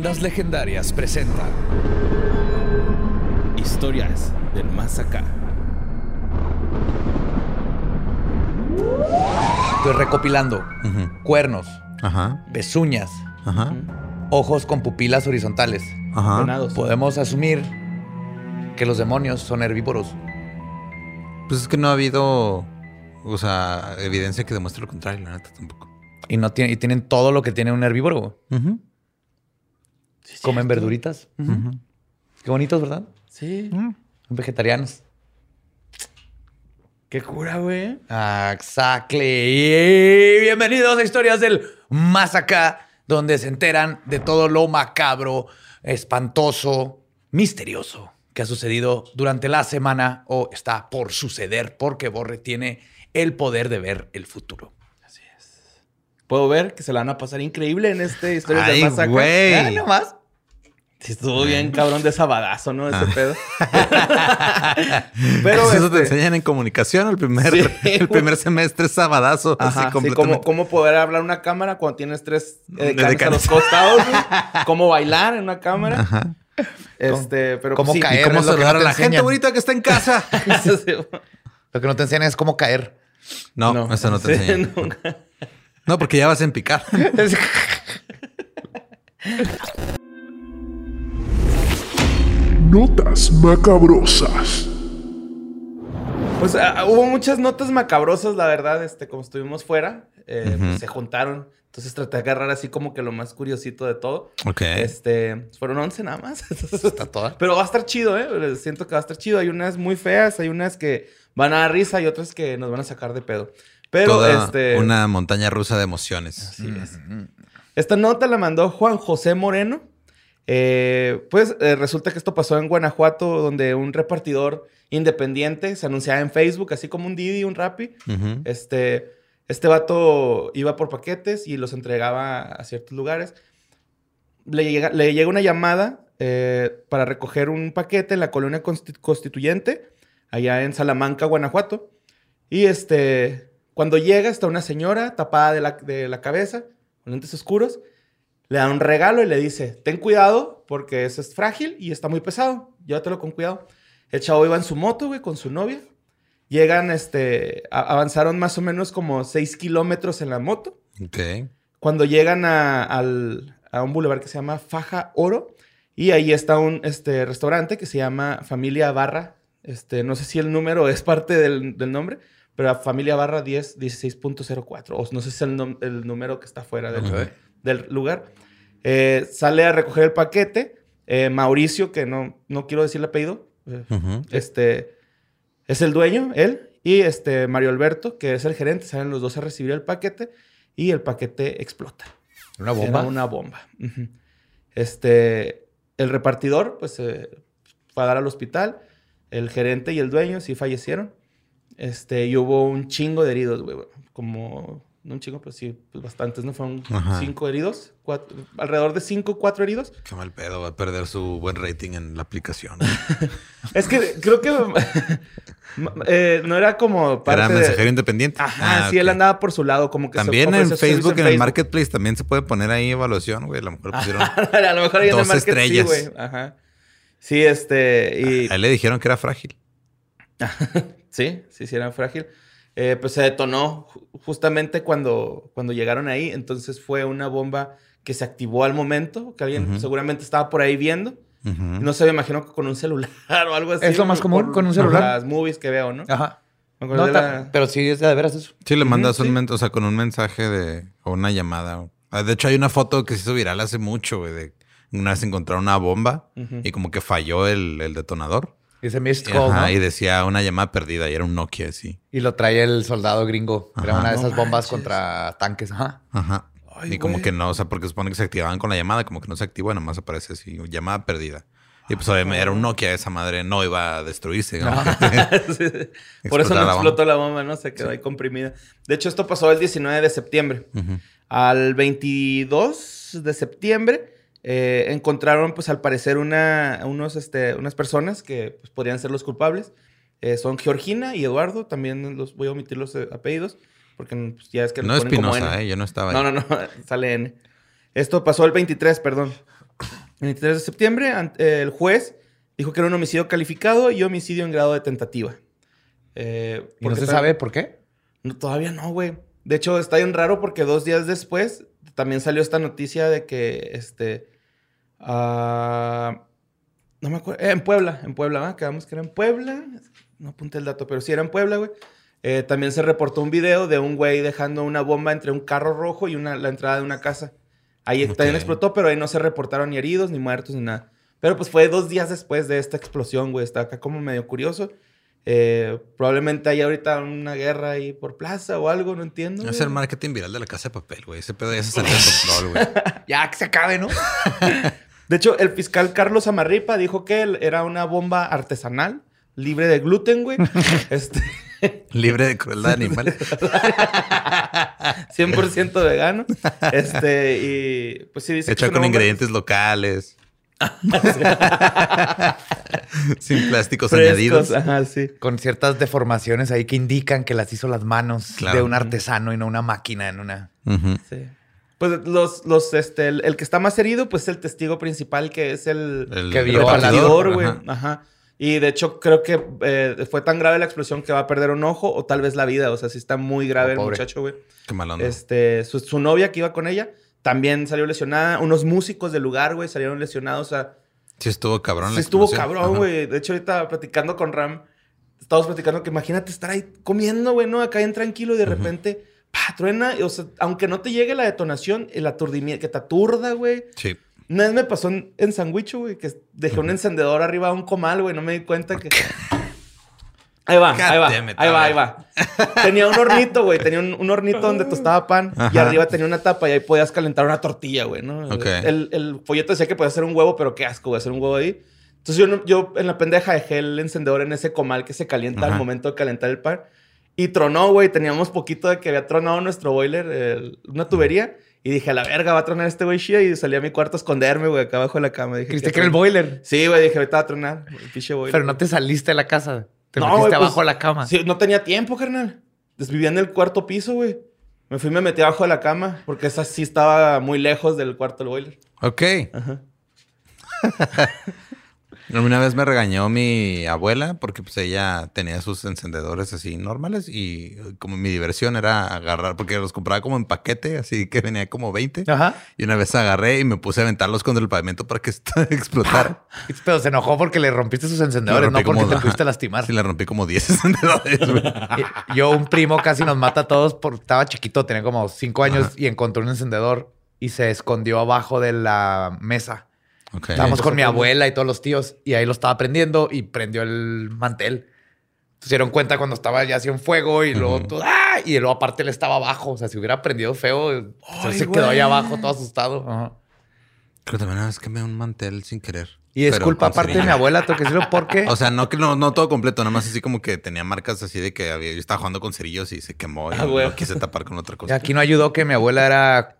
Leyendas Legendarias presenta Historias del Más Acá. Estoy recopilando cuernos, Ajá, pezuñas, ajá, ojos con pupilas horizontales. ajá. Podemos asumir que los demonios son herbívoros. Pues es que no ha habido, o sea, evidencia que demuestre lo contrario, la neta tampoco. Y, no tienen, y tienen todo lo que tiene un herbívoro. Comen verduritas. Qué bonitos, ¿verdad? Sí. Son vegetarianos. Qué cura, güey. Exactly. Y Bienvenidos a Historias del Más Acá, donde se enteran de todo lo macabro, espantoso, misterioso que ha sucedido durante la semana o está por suceder, porque Borre tiene el poder de ver el futuro. Puedo ver que se la van a pasar increíble en este Historias Ay, del güey. Ah, nomás. Sí, estuvo bien cabrón de sabadazo, ¿no? Ese pedo. Pero eso te este, enseñan en comunicación el primer, Sí, el primer semestre es sabadazo. Ajá, así sí, cómo, completamente. cómo poder hablar una cámara cuando tienes tres eh, De canes a los costados, cómo bailar en una cámara. Ajá. Este, pero cómo pues, sí. caer. Y cómo saludar no a la gente bonita que está en casa. Lo que no te enseñan es cómo caer. No, eso no te Sí, enseñan. nunca. No, porque ya vas en picar. Notas macabrosas. Pues hubo muchas notas macabrosas, la verdad, este, como estuvimos fuera, eh, pues, se juntaron. Entonces traté de agarrar así como que lo más curiosito de todo. Ok. Este, fueron 11 nada más. Está toda. Pero va a estar chido, ¿eh? Siento que va a estar chido. Hay unas muy feas, hay unas que van a dar risa y otras que nos van a sacar de pedo. Pero Toda este, una montaña rusa de emociones. Así es. Esta nota la mandó Juan José Moreno. Eh, pues eh, resulta que esto pasó en Guanajuato, donde un repartidor independiente se anunciaba en Facebook, así como un Didi, un Rappi. Ujú. Este, este vato iba por paquetes y los entregaba a ciertos lugares. Le llega, le llega una llamada eh, para recoger un paquete en la colonia Consti- constituyente, allá en Salamanca, Guanajuato. Y este, cuando llega está una señora tapada de la, de la cabeza, con lentes oscuros. Le da un regalo y le dice, ten cuidado porque ese es frágil y está muy pesado. Llévatelo con cuidado. El chavo iba en su moto, güey, con su novia. Llegan, este, avanzaron más o menos como 6 kilómetros en la moto. Ok. Cuando llegan a, al- a un bulevar que se llama Faja Oro. Y ahí está un este, restaurante que se llama Familia Barra. Este, no sé si el número es parte del, del nombre, pero Familia Barra 10, 16.04. O no sé si es el, número que está fuera del, lugar. Eh, sale a recoger el paquete. eh, Mauricio, que no, no quiero decir el apellido. eh, este es el dueño, él, y este Mario Alberto, que es el gerente, salen los dos a recibir el paquete y el paquete explota. Una bomba. Era una bomba. Este, el repartidor, pues, eh, fue a dar al hospital. El gerente y el dueño sí fallecieron. Este, y hubo un chingo de heridos, güey. Como, no un chingo, pero sí, pues bastantes, ¿no? Fueron Ajá. cinco heridos, cuatro, alrededor de cinco, cuatro heridos. Qué mal pedo, va a perder su buen rating en la aplicación. Es que creo que eh, no era como parte Era de- mensajero independiente. Ajá, Ah, sí, él andaba por su lado, como que se También en Facebook, en el Facebook. Marketplace, también se puede poner ahí evaluación, güey. A lo mejor pusieron. a lo mejor ahí en el Dos market estrellas. sí, güey. Ajá. Sí, este. Y... A él le dijeron que era frágil. sí, sí, sí, era frágil. Eh, pues se detonó ju- justamente cuando, cuando llegaron ahí. Entonces fue una bomba que se activó al momento, que alguien seguramente estaba por ahí viendo. No se me imagino que con un celular o algo así. Es lo más común, con un celular. Las movies que veo, ¿no? Ajá. Me No, la- Pero sí es de veras eso. Sí, le mandas sí. un men- o sea, con un mensaje de o una llamada. Ah, De hecho, hay una foto que se hizo viral hace mucho, güey, de una vez encontraron una bomba y como que falló el, el detonador. Ese missed call, Ajá, ¿no? y decía una llamada perdida y era un Nokia así. Y lo trae el soldado gringo. Era una de No esas bombas contra tanques. Ajá. Ajá. Ay, y como que no, o sea, porque supone que se activaban con la llamada, como que no se activó, nomás aparece así, llamada perdida. Y pues obviamente era un Nokia, esa madre no iba a destruirse. ¿no? Sí. Por eso no la explotó la bomba, ¿no? Se quedó ahí comprimida. De hecho, esto pasó el 19 de septiembre. Al 22 de septiembre eh, encontraron, pues al parecer, una, unos, este, unas personas que pues, podrían ser los culpables. Eh, son Georgina y Eduardo. También los voy a omitir los eh, apellidos porque pues, ya es que No Espinosa, N. ¿eh? Yo no estaba ahí. No, no, no. Sale N. Esto pasó el 23, perdón. El 23 de septiembre, eh, el juez dijo que era un homicidio calificado y homicidio en grado de tentativa. ¿Y no se sabe por qué? no, todavía no, güey. De hecho, está bien raro porque dos días después también salió esta noticia de que, este, ah, no me acuerdo, eh, en Puebla, en Puebla, ¿va? Quedamos que era en Puebla. No apunté el dato, pero sí era en Puebla, güey. Eh, también se reportó un video de un güey dejando una bomba entre un carro rojo y una, la entrada de una casa. Ahí también Ok. explotó, pero ahí no se reportaron ni heridos, ni muertos, ni nada. Pero pues fue dos días después de esta explosión, güey. Está acá como medio curioso. Eh, probablemente hay ahorita una guerra ahí por plaza o algo, no entiendo. Es el marketing viral de la casa de papel, güey. Ese pedo ya se salió de control, güey. Ya que se acabe, ¿no? De hecho, el fiscal Carlos Amarripa dijo que él era una bomba artesanal, libre de gluten, güey. este, Libre de crueldad animal. 100% vegano. Este, y pues sí dice que Hecha con bomba- ingredientes locales. Sin plásticos frescos, añadidos. Ajá, sí. Con ciertas deformaciones ahí que indican que las hizo las manos Claro. de un artesano y no una máquina en una. Sí. Pues los, los, este, el, el que está más herido, pues es el testigo principal, que es el, El Que vio repartidor, güey. Ajá. Ajá. Y de hecho, creo que eh, fue tan grave la explosión que va a perder un ojo o tal vez la vida. O sea, sí está muy grave Oh, el pobre. muchacho, güey. Qué mal onda. Este, su, su novia que iba con ella también salió lesionada. Unos músicos del lugar, güey, salieron lesionados. O sea, Sí estuvo cabrón sí la estuvo cabrón, güey. De hecho, ahorita platicando con Ram, estábamos platicando que imagínate estar ahí comiendo, güey, ¿no? Acá en tranquilo y de repente, pa, truena. O sea, aunque no te llegue la detonación, el aturdimiento, que te aturda, güey. Sí. Una vez me pasó en, en Sandwicho, güey, que dejé un encendedor arriba de un comal, güey. No me di cuenta que... Ahí va, ahí va, ahí va, ahí va. Tenía un hornito, güey. Tenía un, un hornito donde tostaba pan y arriba tenía una tapa y ahí podías calentar una tortilla, güey, ¿no? Ok. El, el folleto decía que podías hacer un huevo, pero qué asco, güey, hacer un huevo ahí. Entonces yo, yo en la pendeja dejé el encendedor en ese comal que se calienta al momento de calentar el pan. Y tronó, güey. Teníamos poquito de que había tronado nuestro boiler, el- una tubería. Y dije, a la verga, va a tronar este güey chida. Y salí a mi cuarto a esconderme, güey, acá abajo de la cama. Dije, ¿Creíste "¿Qué que era el tron-?" boiler? Sí, güey, dije, ahorita va a tronar el pinche boiler. Pero no te saliste de la casa. Te No, metiste pues, abajo de la cama. Sí, no tenía tiempo, carnal. Pues Vivía en el cuarto piso, güey. Me fui y me metí abajo de la cama porque esa sí estaba muy lejos del cuarto del boiler. Ok. Ajá. Una vez me regañó mi abuela porque pues ella tenía sus encendedores así normales y eh, como mi diversión era agarrar, porque los compraba como en paquete, así que venía como 20. Ajá. Y una vez agarré y me puse a aventarlos contra el pavimento para que explotara. Pero se enojó porque le rompiste sus encendedores, no porque como- te pudiste lastimar. Sí, le rompí como 10 encendedores. Yo, un primo casi nos mata a todos porque estaba chiquito, tenía como cinco años Ajá. y encontró un encendedor y se escondió abajo de la mesa. Ok. Estábamos con mi abuela y todos los tíos y ahí lo estaba prendiendo y prendió el mantel. Se dieron cuenta cuando estaba ya así en fuego y luego todo, ¡ah! y luego aparte él estaba abajo. O sea, si hubiera prendido feo, Ay, se quedó ahí abajo todo asustado. Ajá. Creo que también una vez quemé un mantel sin querer. Y es culpa aparte de mi abuela, tengo que decirlo porque O sea, no que no, no todo completo, nada más así como que tenía marcas así de que había, yo estaba jugando con cerillos y se quemó y Ah, quise tapar con otra cosa. aquí no ayudó que mi abuela era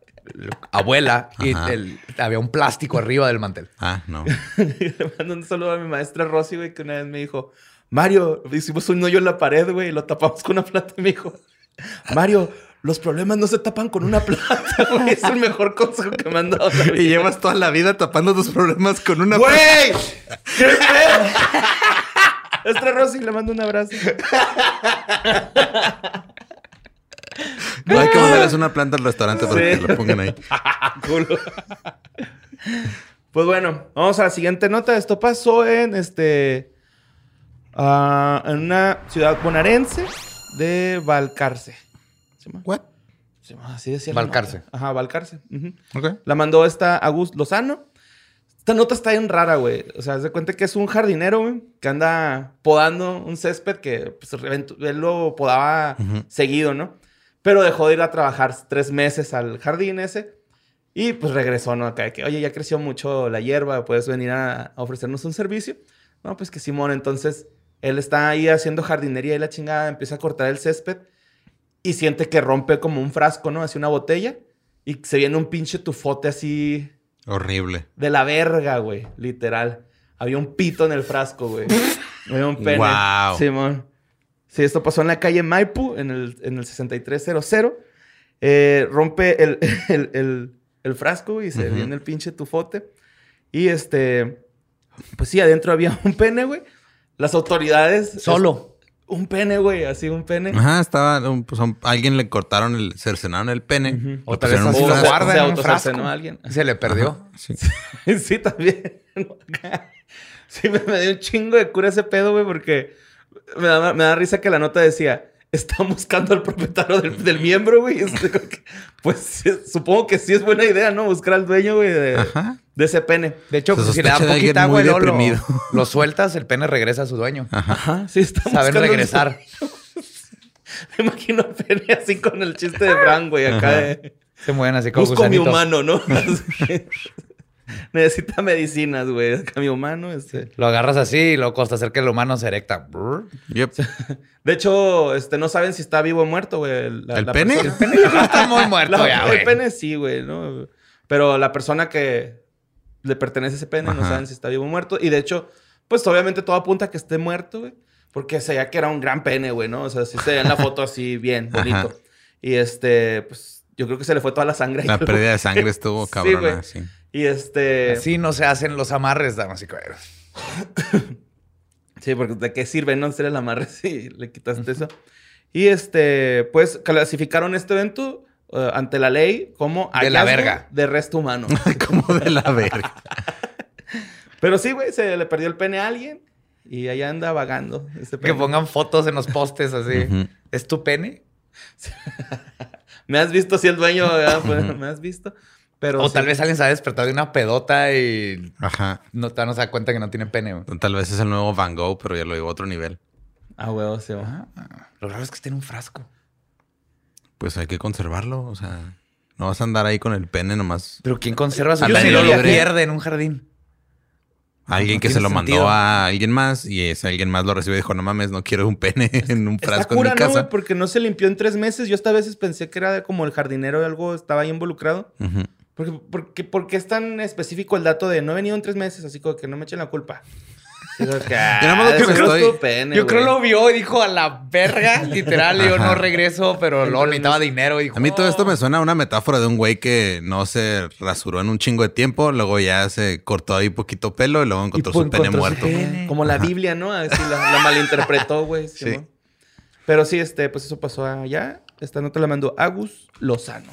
abuela y el- había un plástico arriba del mantel. Ah, no. Le mando un saludo a mi maestra Rosy, güey, que una vez me dijo, Mario, hicimos un hoyo en la pared, güey, y lo tapamos con una plata. Y me dijo, Mario, los problemas no se tapan con una plata, güey. Es el mejor consejo que me han dado. Y llevas toda la vida tapando tus problemas con una... ¡Güey! ¡Qué pedo! Maestra Rosy, le mando un abrazo. No hay que mandarles una planta al restaurante para Sí. que la pongan ahí. Culo. Pues bueno, vamos a la siguiente nota. Esto pasó en este. ah, en una ciudad bonaerense de Valcarce. ¿Se llama? What? Se llama- Así decía. Valcarce. Ajá, Valcarce. Ok. La mandó esta Agus Lozano. Esta nota está bien rara, güey. O sea, se cuenta que es un jardinero, güey, que anda podando un césped que pues, él lo podaba seguido, ¿no? Pero dejó de ir a trabajar tres meses al jardín ese y pues regresó, ¿no? Acá de que, oye, ya creció mucho la hierba, puedes venir a, a ofrecernos un servicio. No, pues que Simón, entonces él está ahí haciendo jardinería y la chingada, empieza a cortar el césped y siente que rompe como un frasco, ¿no? Así una botella y se viene un pinche tufote así Horrible. de la verga, güey, literal. Había un pito en el frasco, güey. Había un pene. Wow. Simón. Sí, esto pasó en la calle Maipu, en el, en el 6300. Eh, rompe el, el, el- el frasco y se viene el pinche tufote. Y este, pues sí, adentro había un pene, güey. Las autoridades. Solo. Un pene, güey, así un pene. Ajá, estaba. un- pues, a alguien le cortaron el. cercenaron el pene. Le O tal vez así un lo Se en un autocercenó frasco. a alguien. Se le perdió. Sí. sí, también. sí, me, me dio un chingo de cura ese pedo, güey, porque me da, me da risa que la nota decía, están buscando al propietario del, del miembro, güey. Pues supongo que sí es buena idea, ¿no? Buscar al dueño, güey, de, Ajá. de ese pene. De hecho, pues, si le da sospecha de alguien poquita agua lo, lo sueltas, el pene regresa a su dueño. Ajá, sí, están Saben regresar. Me imagino al pene así con el chiste de Frank, güey, acá de... Se mueven así como Busco mi gusanito. humano, ¿no? Necesita medicinas, güey. Acá mi humano, este... Lo agarras así y luego hasta hacer que el humano se erecta. Yep. De hecho, este, no saben si está vivo o muerto, güey. la- ¿El la pene? persona. El pene que está muy muerto La- ya, el güey. pene sí, güey, ¿no? Pero la persona que le pertenece a ese pene no Ajá. saben si está vivo o muerto. Y de hecho, pues obviamente todo apunta a que esté muerto, güey. Porque se veía que era un gran pene, güey, ¿no? O sea, sí se veía en la foto así bien, bonito. Ajá. Y este, pues yo creo que se le fue toda la sangre. La pérdida de sangre estuvo Sí, cabrona. güey. Sí, Y este. Así no se hacen los amarres, damas y caballeros. Sí, porque ¿de qué sirve no hacer el amarre si le quitaste eso? Y este, pues clasificaron este evento eh, ante la ley como De la verga. de resto humano. Como de la verga. Pero sí, güey, se le perdió el pene a alguien y allá anda vagando. Este Que pongan fotos en los postes así. ¿Es tu pene? Me has visto si el dueño, ¿verdad? Me has visto. Pero o sí. tal vez alguien se ha despertado de una pedota y Ajá. no, no se da cuenta que no tiene pene. güey. Tal vez es el nuevo Van Gogh, pero ya lo digo a otro nivel. Ah, huevo, sí. güey. Lo raro es que esté en un frasco. Pues hay que conservarlo. O sea, no vas a andar ahí con el pene nomás. Pero ¿quién conserva su pene lo pierde en un jardín? Alguien no que se lo mandó sentido. a alguien más y ese alguien más lo recibió y dijo, no mames, no quiero un pene en un Está frasco cura, en mi ¿no, casa. güey? Porque no se limpió en tres meses. Yo hasta a veces pensé que era como el jardinero o algo estaba ahí involucrado. Ujú. Porque, porque, porque es tan específico el dato de no he venido en tres meses, así como que no me echen la culpa. Que, ah, Yo estoy- tu pene, Yo creo lo vio y dijo a la verga, literal. y yo no regreso, pero luego necesitaba dinero. Y dijo, A mí todo esto "Oh". me suena a una metáfora de un güey que no se rasuró en un chingo de tiempo, luego ya se cortó ahí poquito pelo y luego encontró su pene su muerto. pene. Como la Biblia, ¿no? Así la, la malinterpretó, güey. Sí. Pero sí, este, pues eso pasó allá. Esta nota la mandó Agus Lozano.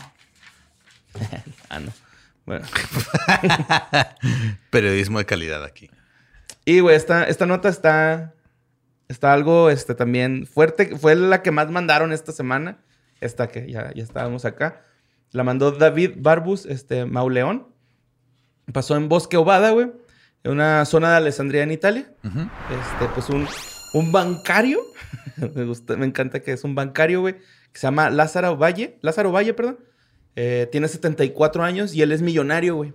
ah, no. Bueno. Periodismo de calidad aquí. Y, güey, esta, esta nota está, está algo este, también fuerte. Fue la que más mandaron esta semana. Esta que ya, ya estábamos acá. La mandó David Barbus, este, Mauleón. Pasó en Bosque Ovada, güey. En una zona de Alessandria en Italia. Este, pues un, un bancario. me, gusta, me encanta que es un bancario, güey. Que se llama Lázaro Valle. Lázaro Valle, perdón. Eh, tiene 74 años y él es millonario, güey.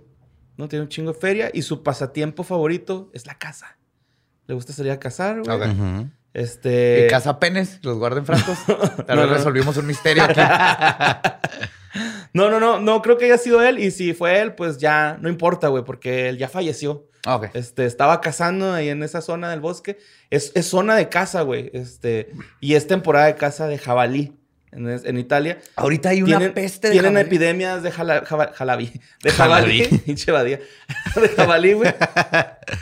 ¿No? Tiene un chingo de feria y su pasatiempo favorito es la caza. Le gusta salir a cazar, güey. Ok. Ujú. Este. Y caza penes, los guarda en frascos. Tal vez no. resolvimos un misterio aquí. No, no, no. No creo que haya sido él. Y si fue él, pues ya no importa, güey, porque él ya falleció. Ok. Este, estaba cazando ahí en esa zona del bosque. Es, es zona de caza, güey. Este, y es temporada de caza de jabalí en, en Italia. Ahorita hay una Tienen, peste de tienen jabalí. epidemias de jala- jaba- jalabí. De jabalí. Jabalí. De jabalí, güey.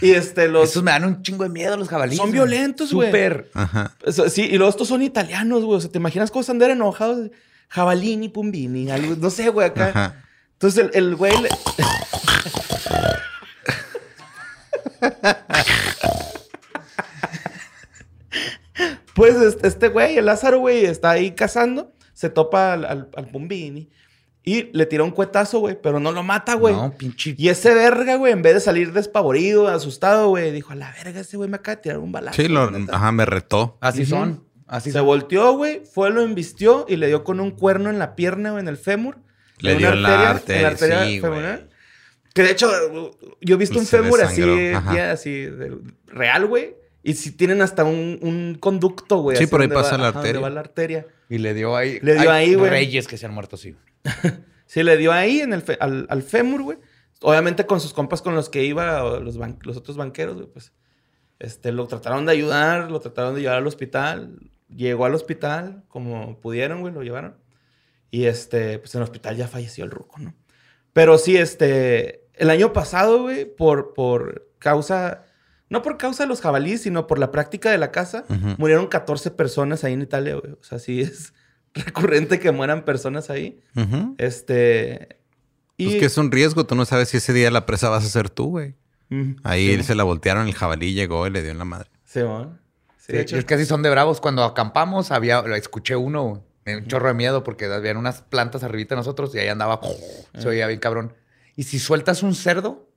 Y este, los... Esos me dan un chingo de miedo los jabalíes. Son violentos, güey. Súper. Ajá. Sí, y luego estos son italianos, güey. O sea, ¿te imaginas cómo se andar enojados? Jabalini, pumbini, algo, no sé, güey, acá. Ajá. Entonces el, el güey... le- pues este, güey, el Lázaro, güey, está ahí cazando. Se topa al, al, al pumbini. Y le tira un cuetazo, güey, pero no lo mata, güey. No, pinche. Y ese verga, güey, en vez de salir despavorido, asustado, güey, dijo, a la verga, ese güey me acaba de tirar un balazo. Sí, lo, la neta". ajá, me retó. Así son. Así Se son. volteó, güey, fue, lo embistió y le dio con un cuerno en la pierna o en el fémur. Le En dio una en la en arteria, sí, femoral. Que de hecho, yo he visto un Se fémur así, ya, así, de- real, güey. Y si tienen hasta un, un conducto, güey. Sí, por ahí pasa la ajá, arteria. va la arteria. Y le dio ahí. Le dio Hay ahí, güey. Reyes que se han muerto así. Sí, le dio ahí en el fe- al, al fémur, güey. Obviamente con sus compas con los que iba, los, ban- los otros banqueros, güey, pues. Este, lo trataron de ayudar, lo trataron de llevar al hospital. Llegó al hospital como pudieron, güey, lo llevaron. Y este, pues en el hospital ya falleció el ruco, ¿no? Pero sí, este, el año pasado, güey, por, por causa, no por causa de los jabalíes, sino por la práctica de la caza, murieron 14 personas ahí en Italia, güey. O sea, sí es recurrente que mueran personas ahí. Este. Y. Pues que es un riesgo. Tú no sabes si ese día la presa vas a ser tú, güey. Ahí Sí, se la voltearon, el jabalí llegó y le dio en la madre. Sí, ¿no? Sí, Sí, de hecho. es que así son de bravos. Cuando acampamos, había, escuché uno. Me un chorro de miedo porque habían unas plantas arribita de nosotros y ahí andaba, se oía bien cabrón. Y si sueltas un cerdo,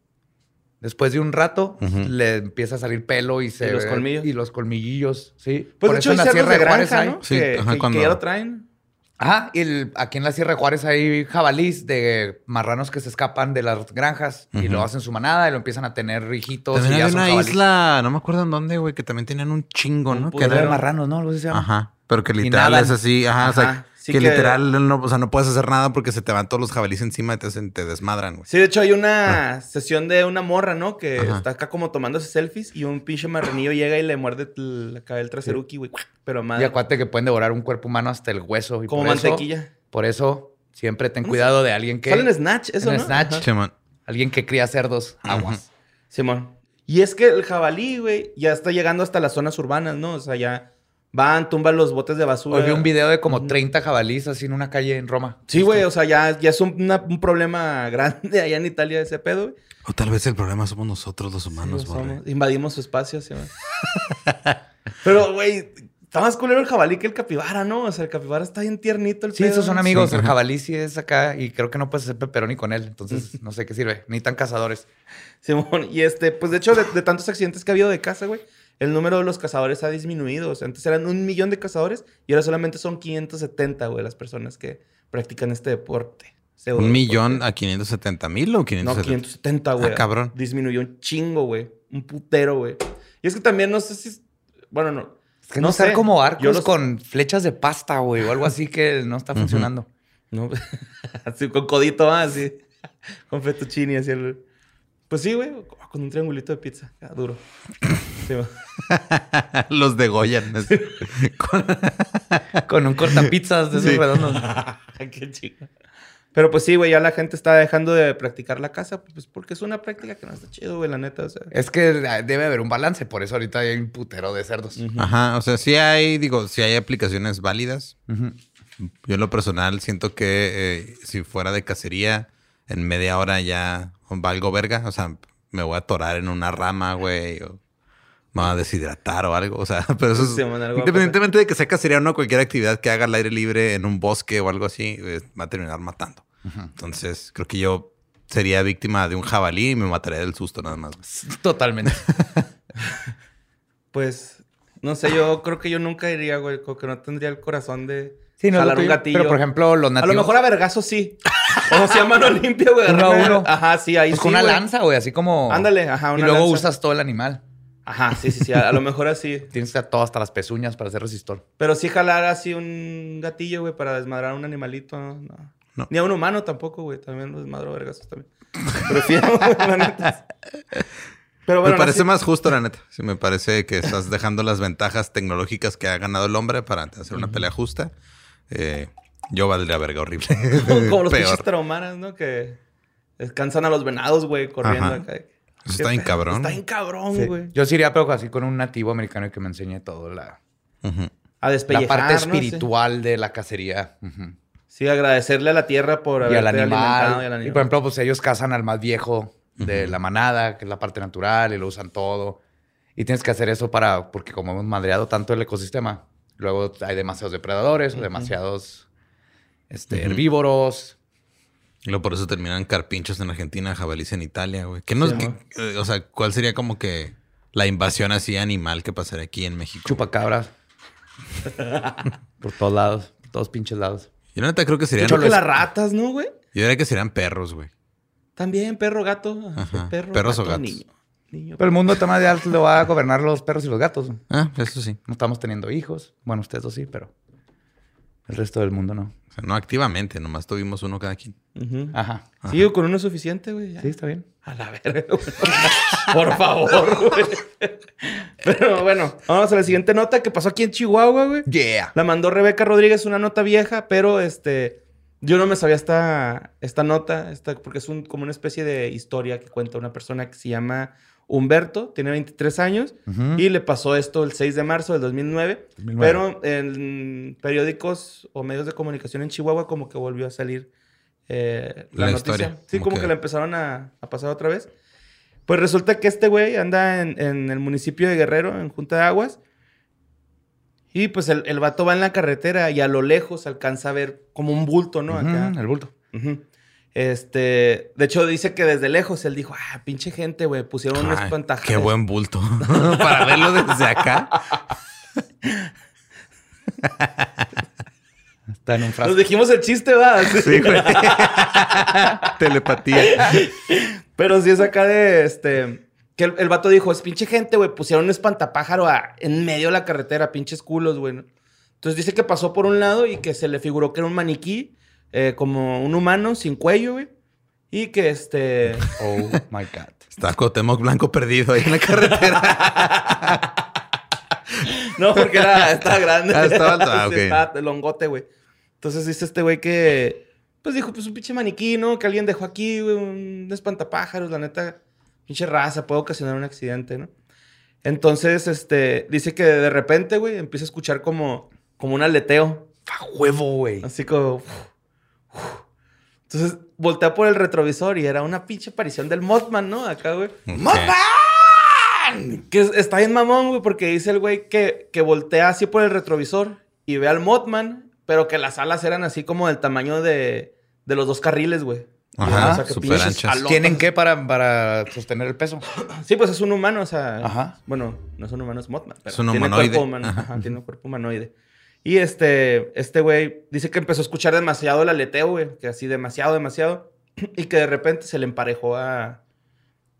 después de un rato, le empieza a salir pelo y se Y los colmillos. Y los colmillillos, sí. Pues Por de hecho, eso hay en la Sierra de Juárez granja, hay. ¿no? Sí, que, ajá, que- cuando- que ya lo traen. Ajá, y el- aquí en la Sierra de Juárez hay jabalís de marranos que se escapan de las granjas y lo hacen su manada y lo empiezan a tener hijitos. También y son una jabalís. isla, no me acuerdo en dónde, güey, que también tenían un chingo, Un ¿no? Que Isla de marranos, ¿no? Algo así se llama. Ajá. Pero que literal es así, ajá, o sea, Ajá, sí que, que- literal no, o sea, no puedes hacer nada porque se te van todos los jabalíes encima y te, hacen- te desmadran, güey. Sí, de hecho, hay una sesión de una morra, ¿no? Que Ajá. está acá como tomándose selfies y un pinche marranillo llega y le muerde el- la cabeza del traseruki, güey. Pero Y madre. acuérdate que pueden devorar un cuerpo humano hasta el hueso. Y Como por eso- mantequilla. por eso, siempre ten cuidado de alguien que... Sale en Snatch, eso, en ¿no? Snatch. Simón. Alguien que cría cerdos. Aguas. Simón. Y es que el jabalí, güey, ya está llegando hasta las zonas urbanas, ¿no? O sea, ya van, tumban los botes de basura. Hoy vi un video de como Ujú. 30 jabalíes así en una calle en Roma. Sí, güey, o sea, ya, ya es un, una- un problema grande allá en Italia ese pedo, güey. O tal vez el problema somos nosotros los humanos, Sí, somos- Invadimos su espacio, sí, güey. Pero, güey, está más culero el jabalí que el capibara, ¿no? O sea, el capibara está bien tiernito el Sí, pedo. esos son amigos. Sí, el jabalí sí es acá y creo que no puedes hacer pepperoni con él. Entonces, no sé qué sirve. Ni tan cazadores. Simón, y este, pues de hecho, de, de tantos accidentes que ha habido de caza, güey, el número de los cazadores ha disminuido. O sea, antes eran un millón de cazadores y ahora solamente son 570, güey, las personas que practican este deporte. ¿Un millón deporte. a 570 mil o No, 570? 570, güey. Ah, cabrón. Disminuyó un chingo, güey. Un putero, güey. Y es que también no sé si. es- Bueno, no. Es que no, sé. como Yo arcos los- con flechas de pasta, güey, o algo así que no está funcionando. No, así con codito, ah, así. Con fettuccini, así. el- Pues sí, güey. Con un triangulito de pizza. ah, duro. Sí, los degollan. así. Con un cortapizzas de esos Sí. redondos. Qué chido. Pero pues sí, güey, ya la gente está dejando de practicar la caza, pues porque es una práctica que no está chido, güey, la neta. O sea. Es que debe haber un balance, por eso ahorita hay un putero de cerdos. Ajá, o sea, sí hay, digo, sí hay aplicaciones válidas. Yo en lo personal siento que eh, si fuera de cacería, en media hora ya valgo verga. O sea, me voy a atorar en una rama, güey. O me voy a deshidratar o algo. O sea, pero eso es... Sí, a independientemente de que sea cacería o no, cualquier actividad que haga al aire libre en un bosque o algo así, eh, va a terminar matando. Entonces, creo que yo sería víctima de un jabalí y me mataría del susto nada más. güey. Totalmente. Pues, no sé, yo creo que yo nunca iría, güey, como que no tendría el corazón de Sí, no jalar un gatillo. Pero, por ejemplo, los a nativos... lo mejor a vergazo sí. O sea, a mano limpia, güey. Uno a uno. Ajá, sí, ahí Pues sí, con una güey. lanza, güey, así como... Ándale, ajá, Y una luego lanza. usas todo el animal. Ajá, sí, sí, sí. A, a lo mejor así. Tienes que todo hasta las pezuñas para hacer resistor. Pero sí jalar así un gatillo, güey, para desmadrar a un animalito, no. no. No. Ni a un humano tampoco, güey. También los desmadro vergazos también. Prefiero, güey, la neta. Pero bueno, me parece no, sí. más justo, la neta. Sí, me parece que estás dejando las ventajas tecnológicas que ha ganado el hombre para hacer una pelea justa. Eh, yo valdría verga horrible. Como, los pinches tarahumaras, ¿no? Que descansan a los venados, güey, corriendo Ajá. acá. Eso está bien cabrón. Está bien cabrón, Sí. güey. Yo sí iría, pero así con un nativo americano que me enseñe todo la, Ujú. A la despellejar, parte ¿no? Sí. espiritual de la cacería. Sí, agradecerle a la tierra por Y al haberte alimentado animal. y al Y, animal. por ejemplo, pues ellos cazan al más viejo de la manada, que es la parte natural, y lo usan todo. Y tienes que hacer eso para, porque como hemos madreado tanto el ecosistema, luego hay demasiados depredadores, o demasiados este, herbívoros. Y luego por eso terminan carpinchos en Argentina, jabalíes en Italia, güey. ¿Qué nos, qué- eh, o sea, ¿cuál sería como que la invasión así animal que pasaría aquí en México? Chupacabras. por todos lados. Por todos pinches lados. Yo la neta creo que serían... Creo que las ratas, ¿no, güey? Yo diría que serían perros, güey. También, perro, gato. Ajá. Perro, ¿Perros o gato, gatos? Niño. Niño. Pero el mundo está más ya lo va a gobernar los perros y los gatos. Ah, eso sí. No estamos teniendo hijos. Bueno, ustedes dos sí, pero el resto del mundo no. O sea, no activamente, nomás tuvimos uno cada quien. Ujú. Ajá. Sí, con uno es suficiente, güey. Sí, está bien. A la verga. Por favor, güey. Pero bueno, vamos a la siguiente nota que pasó aquí en Chihuahua, güey. Yeah. La mandó Rebeca Rodríguez, una nota vieja, pero este. Yo no me sabía esta, esta nota, esta, porque es un, como una especie de historia que cuenta una persona que se llama Humberto, tiene 23 años, y le pasó esto el 6 de marzo del 2009, 2009. Pero en periódicos o medios de comunicación en Chihuahua como que volvió a salir eh, la, La noticia. historia, Sí, como como que... que- la empezaron a, a pasar otra vez. Pues resulta que este güey anda en, en el municipio de Guerrero, en Junta de Aguas. Y pues el, el vato va en la carretera y a lo lejos alcanza a ver como un bulto, ¿no? Acá. el bulto. Este, de hecho dice que desde lejos él dijo, ah, pinche gente, güey, pusieron unos pantajas. qué buen bulto. Para verlo desde acá. Está en un Nos dijimos el chiste, va. Sí, güey. Telepatía. Pero sí es acá de este. Que el, el vato dijo: Es pinche gente, güey. Pusieron un espantapájaro a- en medio de la carretera, pinches culos, güey. ¿no? Entonces dice que pasó por un lado y que se le figuró que era un maniquí, eh, como un humano sin cuello, güey. Y que este. Oh my God. Está Cuauhtémoc Blanco perdido ahí en la carretera. No, porque era, estaba grande. Ah, estaba alto. Ah, estaba longote, güey. Entonces dice este güey que. Pues dijo, pues un pinche maniquí, ¿no? Que alguien dejó aquí, güey, un espantapájaros, la neta. Pinche raza, puede ocasionar un accidente, ¿no? Entonces, este, dice que de repente, güey, empieza a escuchar como, como un aleteo. A huevo, güey. Así como. Entonces, voltea por el retrovisor y era una pinche aparición del Mothman, ¿no? Acá, güey. Que es- está bien mamón, güey, porque dice el güey que, que voltea así por el retrovisor y ve al Mothman, pero que las alas eran así como del tamaño de, de los dos carriles, güey. Ajá, O sea, que súper pinches anchas. ¿Tienen qué para, para sostener el peso? Sí, pues es un humano, o sea. Ajá. Bueno, no es un humano, es Mothman. pero Es un tiene humanoide. cuerpo humano. Ajá. Ajá, tiene un cuerpo humanoide. Y este, este güey dice que empezó a escuchar demasiado el aleteo, güey. Que así demasiado, demasiado. Y que de repente se le emparejó a.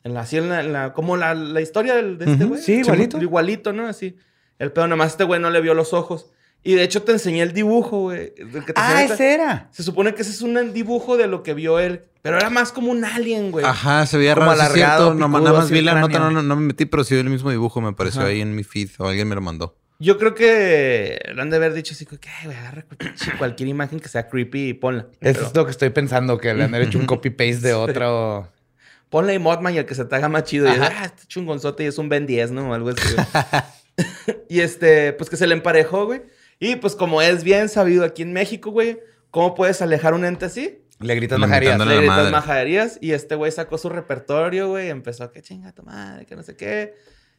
En la, así en la, en la- como la, la historia del- de este güey. sí, igualito. Igualito, ¿no? Así. El pedo, nada más este güey no le vio los ojos. Y de hecho te enseñé el dibujo, güey. Ah, ese era. Se supone que ese es un dibujo de lo que vio él. Pero era más como un alien, güey. Ajá, se veía Como raro. alargado, cierto. No, picudo, nada más así vi el la nota, cráneo. no, no me metí, pero sí vi el mismo dibujo. Me apareció Ajá. ahí en mi feed o alguien me lo mandó. Yo creo que le han de haber dicho así, que, "Ay, güey, agarra cualquier- imagen que sea creepy y ponla. Eso Pero es lo que estoy pensando, que le han hecho un copy-paste de otro. Ponla y Mothman y el que se te haga más chido. Y es, ah, este chungonzote y es un Ben 10, ¿no? O algo así. güey. y este, pues que se le emparejó, güey. Y pues como es bien sabido aquí en México, güey, ¿cómo puedes alejar un ente así? Le gritas. Dándole Le gritas majaderías y este güey sacó su repertorio, güey. Empezó, que chinga tu madre, que no sé qué.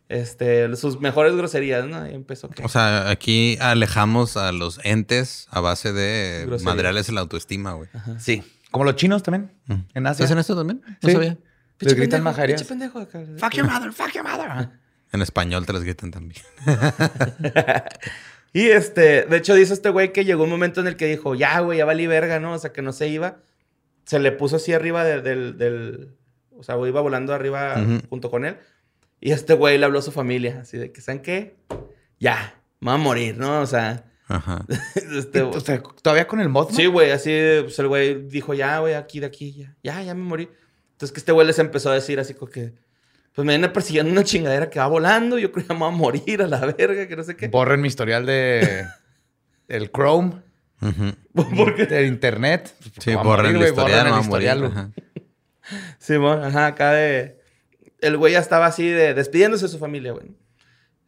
Este, sus mejores groserías, ¿no? Y empezó que... O sea, aquí alejamos a los entes a base de Grosería. madrearles la autoestima, güey. Sí. Como los chinos también. Mm. En Asia. ¿Hacen esto también? No Sí. sabía. Le gritan pendejo, majaderías. pinche pendejo acá. Fuck your mother, fuck your mother. En español te las gritan también. Y este, de hecho dice este güey que llegó un momento en el que dijo, ya, güey, ya valí verga, ¿no? O sea, que no se iba. Se le puso así arriba de- del, del, o sea, güey, iba volando arriba Ujú. junto con él. Y este güey le habló a su familia, así de que, ¿saben qué? Ya, me va a morir, ¿no? O sea, Ajá. este, O sea, todavía con el mod. sí, güey, así, pues el güey dijo, ya, güey, aquí, de aquí, ya, ya, ya me morí. Entonces que este güey les empezó a decir así como que, pues me viene persiguiendo una chingadera que va volando, yo creo que ya me va a morir a la verga, que no sé qué. Borren mi historial de. El Chrome. Ujú. Porque De internet. Sí, borren morir, el historial, borren el a morir. historial, güey. Ajá. Simón, ajá, acá de. El güey ya estaba así de despidiéndose de su familia, güey.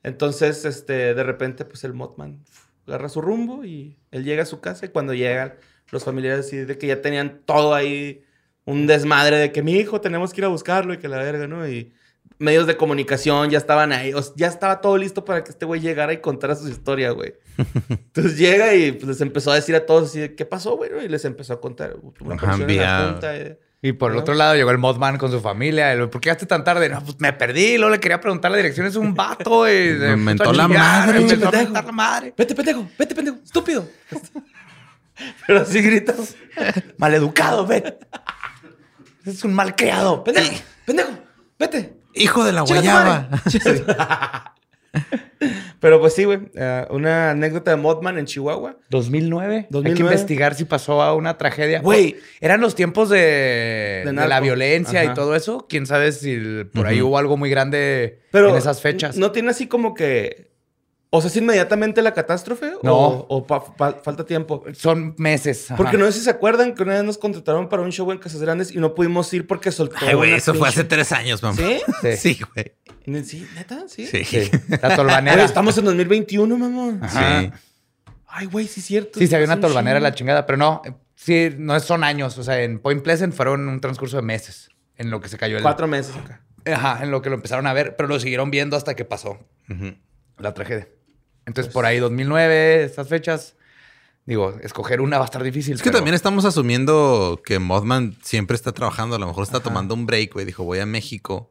Entonces, este, de repente, pues el Mothman agarra su rumbo y él llega a su casa y cuando llegan los familiares así de que ya tenían todo ahí, un desmadre de que mi hijo tenemos que ir a buscarlo y que la verga, ¿no? Y medios de comunicación ya estaban ahí. o sea, ya estaba todo listo para que este güey llegara y contara su historia, güey. Entonces llega y pues, les empezó a decir a todos así, de, ¿qué pasó, güey? Y les empezó a contar. Una Y por el otro lado llegó el Mothman con su familia. El, ¿Por qué llegaste tan tarde? No, pues me perdí. Luego le quería preguntar la dirección. Es un vato. Y Me mentó la madre. madre, Me mentar la madre. Vete, pendejo, vete, pendejo, estúpido. Pero así gritas. Maleducado, ven. Es un mal creado. Pendejo, pendejo, vete. Hijo de la guayaba. Pero pues sí, güey. eh, una anécdota de Mothman en Chihuahua. 2009. Hay que 2009. investigar si pasó a una tragedia. Güey. Eran los tiempos de, De de narco. la violencia y todo eso. Quién sabe si por ahí hubo algo muy grande Pero en esas fechas. No tiene así como que. O sea, es inmediatamente la catástrofe. No. O, o pa- pa- falta tiempo. Son meses. ajá. Porque no sé si se acuerdan que una vez nos contrataron para un show en Casas Grandes y no pudimos ir porque soltó. Ay, güey, eso fue hace tres años, mamá. ¿Sí? Sí. Sí, güey. Sí, neta, sí. Sí. Sí. La tolvanera. estamos en 2021, mamón. Ajá. Sí. Ay, güey, sí es cierto. Sí, se había una un tolvanera la chingada, pero no. Sí, no son años. O sea, en Point Pleasant fueron un transcurso de meses en lo que se cayó el. Cuatro meses acá. Ajá, en lo que lo empezaron a ver, pero lo siguieron viendo hasta que pasó la tragedia. Entonces, por ahí 2009, estas fechas. Digo, escoger una va a estar difícil. Es que pero- también estamos asumiendo que Mothman siempre está trabajando. A lo mejor está tomando un break, güey. Dijo, voy a México.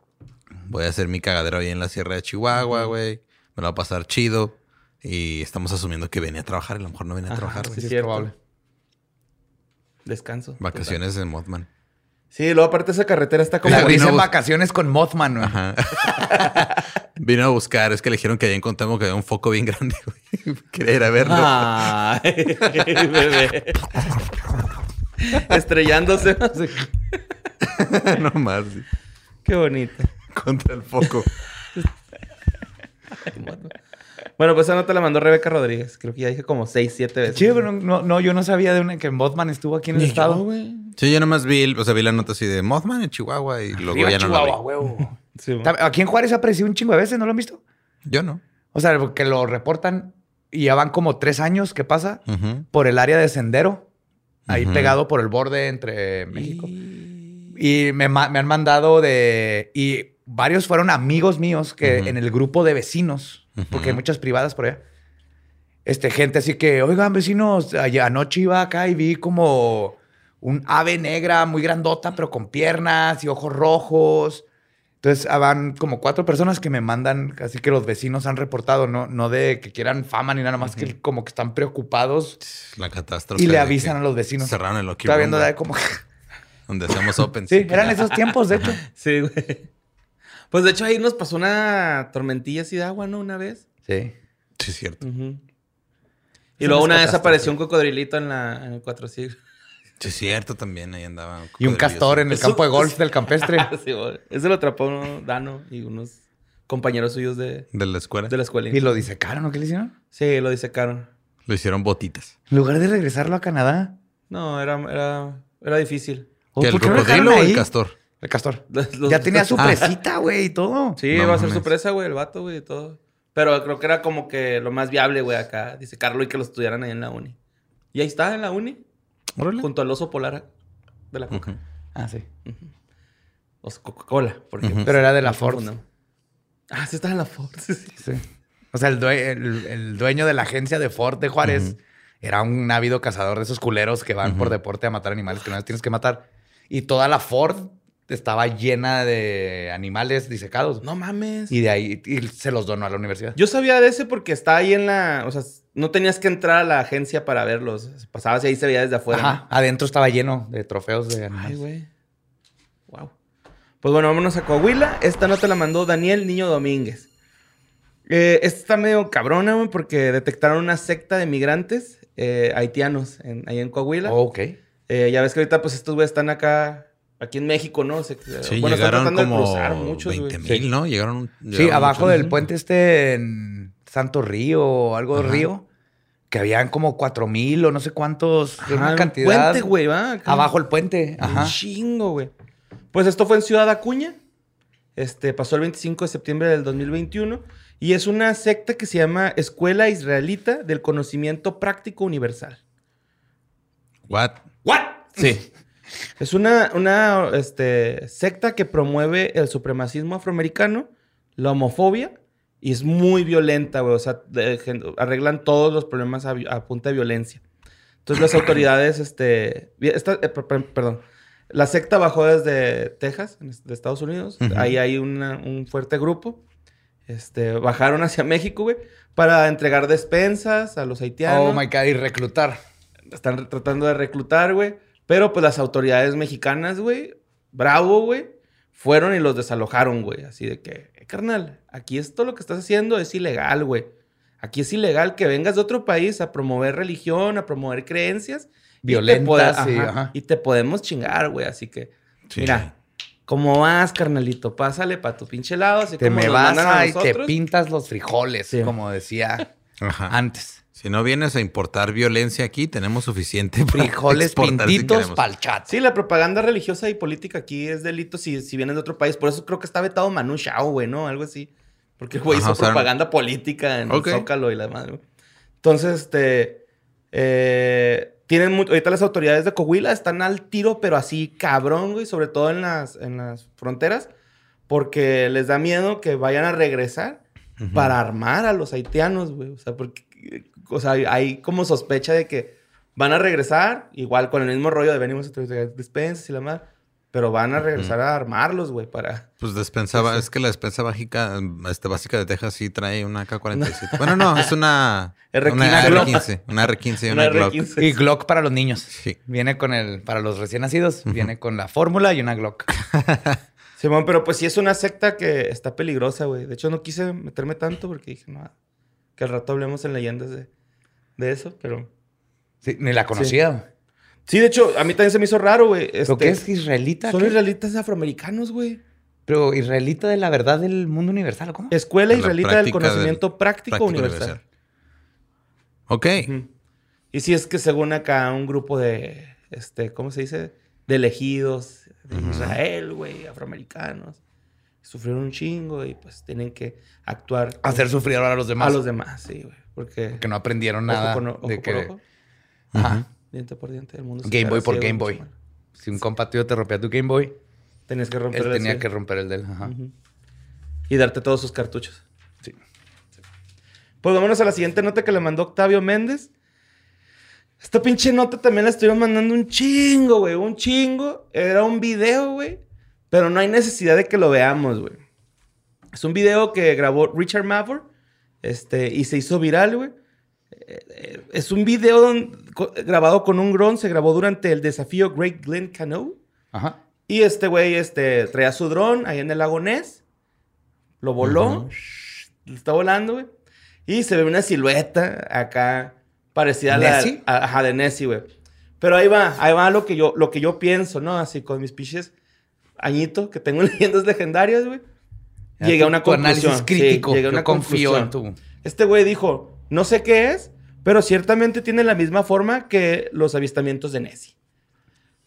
Voy a hacer mi cagadero ahí en la Sierra de Chihuahua, güey. Me lo va a pasar chido. Y estamos asumiendo que venía a trabajar. y A lo mejor no venía a trabajar, Sí, sí, es cierto. probable. Descanso. Vacaciones de Mothman. Sí, luego aparte esa carretera está como... En bus- vacaciones con Mothman, güey. Ajá. Vino a buscar. Es que le dijeron que allá encontramos que había un foco bien grande, güey. Quería ir a verlo. Ay, bebé. Estrellándose. no más. sí. Qué bonito. Contra el foco. Bueno, pues esa nota la mandó Rebeca Rodríguez. Creo que ya dije como seis, siete veces. Chido, pero no, no, yo no sabía de una que Mothman estuvo aquí en el estado. güey. Sí, yo nomás vi, o sea, vi la nota así de Mothman en Chihuahua y luego ya no la vi. Chihuahua, huevo. Sí, Aquí en Juárez ha aparecido un chingo de veces, ¿no lo han visto? Yo no. O sea, que lo reportan y ya van como tres años que pasa por el área de sendero, ahí pegado por el borde entre México. Y me, ma- me han mandado de... Y varios fueron amigos míos que en el grupo de vecinos, porque hay muchas privadas por allá. Este, gente así que, oigan, vecinos, anoche iba acá y vi como un ave negra muy grandota, pero con piernas y ojos rojos. Entonces ah, van como cuatro personas que me mandan, así que los vecinos han reportado, no, no de que quieran fama ni nada más, que como que están preocupados La catástrofe. y le avisan a los vecinos. Cerraron el Estaba viendo de como... donde hacemos open. Sí, eran esos tiempos, de hecho. Sí, güey. Pues de hecho ahí nos pasó una tormentilla así de agua, ¿no? Una vez. Sí. Sí, es cierto. Y luego una vez apareció un cocodrilito en, la, en el cuatro siglos. Sí, es cierto también. Ahí andaba. Y un castor en el Eso- campo de golf del campestre. sí, güey. Ese lo atrapó uno, Dano y unos compañeros suyos de, De la escuela. de la escuela. y lo disecaron, ¿no? ¿Qué le hicieron? Sí, lo disecaron. Lo hicieron botitas. En lugar de regresarlo a Canadá. No, era, era, era difícil. ¿O ¿Que por ¿El qué no lo cocodrilo dejaron o el castor? El castor. Los- los- ya tenía su Ah. presita, güey, y todo. Sí, No iba a ser su presa, güey, el vato, güey, y todo. Pero creo que era como que lo más viable, güey, acá. Dice Carlos y que lo estudiaran ahí en la uni. Y ahí está, en la uni, Órale. junto al oso polar de la coca. Ujú. Ah, sí. O sea, Coca-Cola, porque... Ujú. Pero era de la no Ford. confundamos. Ah, sí, estaba en la Ford. sí, sí. Sí. O sea, el, due- el- el dueño de la agencia de Ford de Juárez era un ávido cazador de esos culeros que van por deporte a matar animales que no les tienes que matar. Y toda la Ford estaba llena de animales disecados. No mames. Y de ahí y se los donó a la universidad. Yo sabía de ese porque está ahí en la... O sea, no tenías que entrar a la agencia para verlos. Pasabas y ahí se veía desde afuera. Ajá. Adentro estaba lleno de trofeos de Ay, animales. güey. Wow. Pues bueno, vámonos a Coahuila. Esta nota la mandó Daniel Niño Domínguez. Eh, esta está medio cabrona, güey, porque detectaron una secta de migrantes eh, haitianos en- ahí en Coahuila. Oh, ok. Eh, ya ves que ahorita, pues, estos güeyes están acá, aquí en México, ¿no? Se- Sí, bueno, están llegaron como cruzar muchos, 20 güey. mil, ¿no? Llegaron. Sí, abajo muchos. del puente este en Santo Río o algo de. Río, que habían como cuatro mil o no sé cuántos, Ajá, una un cantidad. Puente, güey, va. Abajo el puente. Un Ajá. chingo, güey. Pues esto fue en Ciudad Acuña. Este, pasó el 25 de septiembre del 2021. Y es una secta que se llama Escuela Israelita del Conocimiento Práctico Universal. What? ¿What? Sí. Es una, una este, secta que promueve el supremacismo afroamericano, la homofobia, y es muy violenta, güey. O sea, de- arreglan todos los problemas a, a punta de violencia. Entonces las autoridades, este... esta- eh, per- per- perdón. La secta bajó desde Texas, de Estados Unidos. Ahí hay una- un fuerte grupo. Este, bajaron hacia México, güey, para entregar despensas a los haitianos Oh my God, y reclutar. están tratando de reclutar, güey. Pero pues las autoridades mexicanas, güey, bravo, güey, fueron y los desalojaron, güey. Así de que, eh, carnal, aquí esto lo que estás haciendo es ilegal, güey. Aquí es ilegal que vengas de otro país a promover religión, a promover creencias. y te Violentas, sí, ajá, ajá. Y te podemos chingar, güey. Así que, Sí. mira, ¿cómo vas, carnalito? Pásale para tu pinche lado. Así Te como me vas a y te pintas los frijoles, Sí. como decía Ajá. antes. Si no vienes a importar violencia aquí, tenemos suficiente para Frijoles exportar si pintitos queremos. pa'l chat. Sí, la propaganda religiosa y política aquí es delito si, si vienes de otro país. Por eso creo que está vetado Manu Chao, güey, ¿no? Algo así. Porque el güey hizo o sea, propaganda política en el Zócalo y la madre. güey. Entonces, este... eh, tienen mu- ahorita las autoridades de Coahuila están al tiro, pero así cabrón, güey. Sobre todo en las, en las fronteras. Porque les da miedo que vayan a regresar Para armar a los haitianos, güey. O sea, porque... O sea, hay como sospecha de que van a regresar, igual con el mismo rollo de venimos a traer despensas y la madre, pero van a regresar a armarlos, güey, para... Pues despensa, ba- es que la despensa básica, este, básica de Texas sí trae una K-47. bueno, no, es una, R15. una R15. Una R15 y una, Una Glock. R15. Y Glock para los niños. Sí. Viene con el, para los recién nacidos, viene con la fórmula y una Glock. Simón, pero pues sí es una secta que está peligrosa, güey. De hecho, no quise meterme tanto porque dije, no, que al rato hablemos en leyendas de, de eso, pero... Sí, ni la conocía. Sí, de hecho, a mí también se me hizo raro, güey. ¿Pero Este, qué es israelita? Son ¿Qué? israelitas afroamericanos, güey. Pero israelita de la verdad del mundo universal, ¿o ¿cómo? Escuela La israelita del conocimiento práctico, práctico universal. Ok. Ujú. Y sí es que según acá un grupo de, este, ¿cómo se dice? De elegidos de Israel, güey, afroamericanos. Sufrieron un chingo y pues tienen que actuar Hacer sufrir ahora a los demás. a los demás, sí, güey. Porque Que no aprendieron ojo nada con o- ojo de por que... ojo, Ajá. diente por diente, el mundo Game Boy por Game Boy. Si un compa tuyo te rompía tu Game Boy, Tenías que romper él tenía así. que romper el de él. Ajá. Y darte todos sus cartuchos. Sí. Pues vámonos a la siguiente nota que le mandó Octavio Méndez. Esta pinche nota también la estuvieron mandando un chingo, güey. Un chingo. Era un video, güey. Pero no hay necesidad de que lo veamos, güey. Es un video que grabó Richard Mavor. Este, y se hizo viral, güey. Eh, Es un video grabado con un dron. Se grabó durante el desafío Great Glen Canoe. Ajá. Y este güey este, traía su dron ahí en el lago Ness. Lo voló. Lo está volando, güey. Y se ve una silueta acá parecida a la ajá, de Nessie, güey. Pero ahí va, ahí va lo que yo, lo que yo pienso, ¿no? Así con mis piches añito que tengo en leyendas legendarias, güey. Llegué a una tu conclusión. análisis crítico. Sí, llegué a Yo una confío conclusión. en tu... Este güey dijo, no sé qué es, pero ciertamente tiene la misma forma que los avistamientos de Nessie.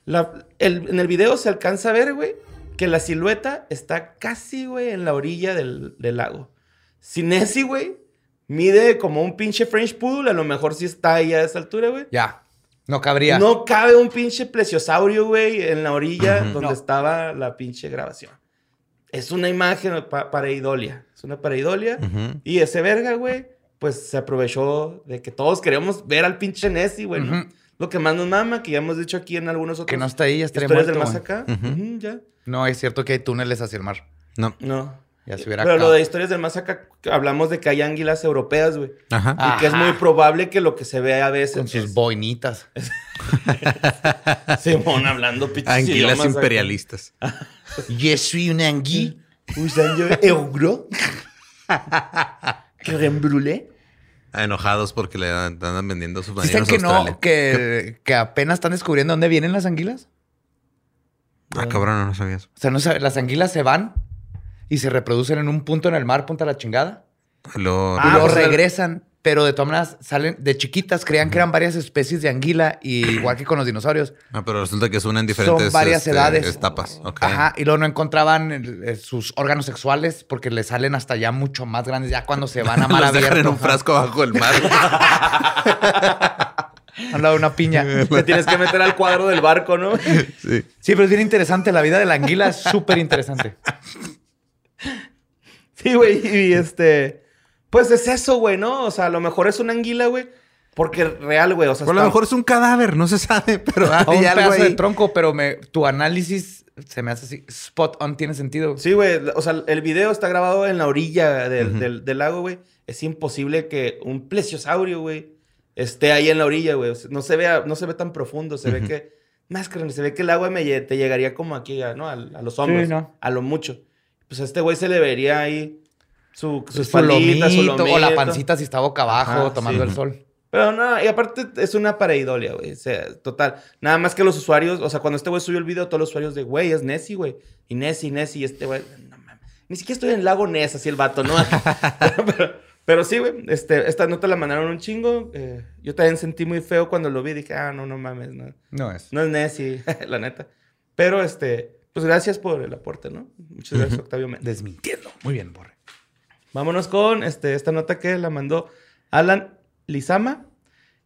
La- el- en el video se alcanza a ver, güey, que la silueta está casi, güey, en la orilla del, del lago. Si Nessie, güey, mide como un pinche French Poodle, a lo mejor sí está ahí a esa altura, güey. Ya. No cabría. No cabe un pinche plesiosaurio, güey, en la orilla Ujú. donde No. estaba la pinche grabación. Es una imagen pa- pareidolia. Es una pareidolia. Ujú. Y ese verga, güey, pues se aprovechó de que todos queríamos ver al pinche Nessie, güey, ¿no? Ujú. Lo que más nos mama, que ya hemos dicho aquí en algunos otros Que no está ahí, ya estaría historias del muerto, más acá. Ya. No, es cierto que hay túneles hacia el mar. No. No. Ya se hubiera Pero lo de historias del más acá, hablamos de que hay anguilas europeas, güey. Ajá. Y que es muy probable que lo que se ve a veces. Con sus es- boinitas. Simón hablando pinches Anguilas imperialistas. Yo soy un angui. Usando euro. Creme brûlée. Ah, Enojados porque le dan- andan vendiendo sus ¿Dicen que no? Que, que apenas están descubriendo dónde vienen las anguilas. Ah, cabrón, no sabía eso. O sea, no sabe- las anguilas se van y se reproducen en un punto en el mar, punta la chingada. Lo- Ah, y luego el- regresan. Pero de todas maneras salen de chiquitas, creían que eran varias especies de anguila, y igual que con los dinosaurios. Ah, pero resulta que son en diferentes Son varias este, edades. etapas. Ok. Ajá, y luego no encontraban el- sus órganos sexuales porque les salen hasta ya mucho más grandes, ya cuando se van a mar Los dejan abierto. en un frasco bajo el mar. Al lado de una piña. Te tienes que meter al cuadro del barco, ¿no? Sí. Sí, pero es bien interesante. La vida de la anguila es súper interesante. Sí, güey. Y este. Pues es eso, güey, ¿no? O sea, a lo mejor es una anguila, güey. Porque real, güey. O sea, Por lo está- mejor es un cadáver, no se sabe, pero O un hay algo pedazo de ahí. tronco, pero me, tu análisis se me hace así. Spot on tiene sentido. Sí, güey. O sea, el video está grabado en la orilla del, del- del lago, güey. Es imposible que un plesiosaurio, güey, esté ahí en la orilla, güey. O sea, no se ve, a- no se ve tan profundo. Se ve que, más que se ve que el agua me lle- te llegaría como aquí, a- ¿no? A, a los hombros. ¿no? A lo mucho. Pues a este güey se le vería ahí su, su Su espaldita, su lomito, o la lomito. pancita si está boca abajo Ajá, tomando sí. el sol. Pero no, y aparte es una pareidolia, güey. O sea, total. Nada más que los usuarios, o sea, cuando este güey subió el video, todos los usuarios de, güey, es Nessie, güey. Y Nessie, Nessie, y este güey, no mames. Ni siquiera estoy en el lago Ness, así el vato, ¿no? pero, pero sí, güey, este, esta nota la mandaron un chingo. eh, yo también sentí muy feo cuando lo vi. Dije, ah, no, no mames, no, No es. no es Nessie, la neta. Pero, este, pues gracias por el aporte, ¿no? Muchas gracias, Octavio Méndez. Desmintiendo. Muy bien, Borre. Vámonos con este, esta nota que la mandó Alan Lizama.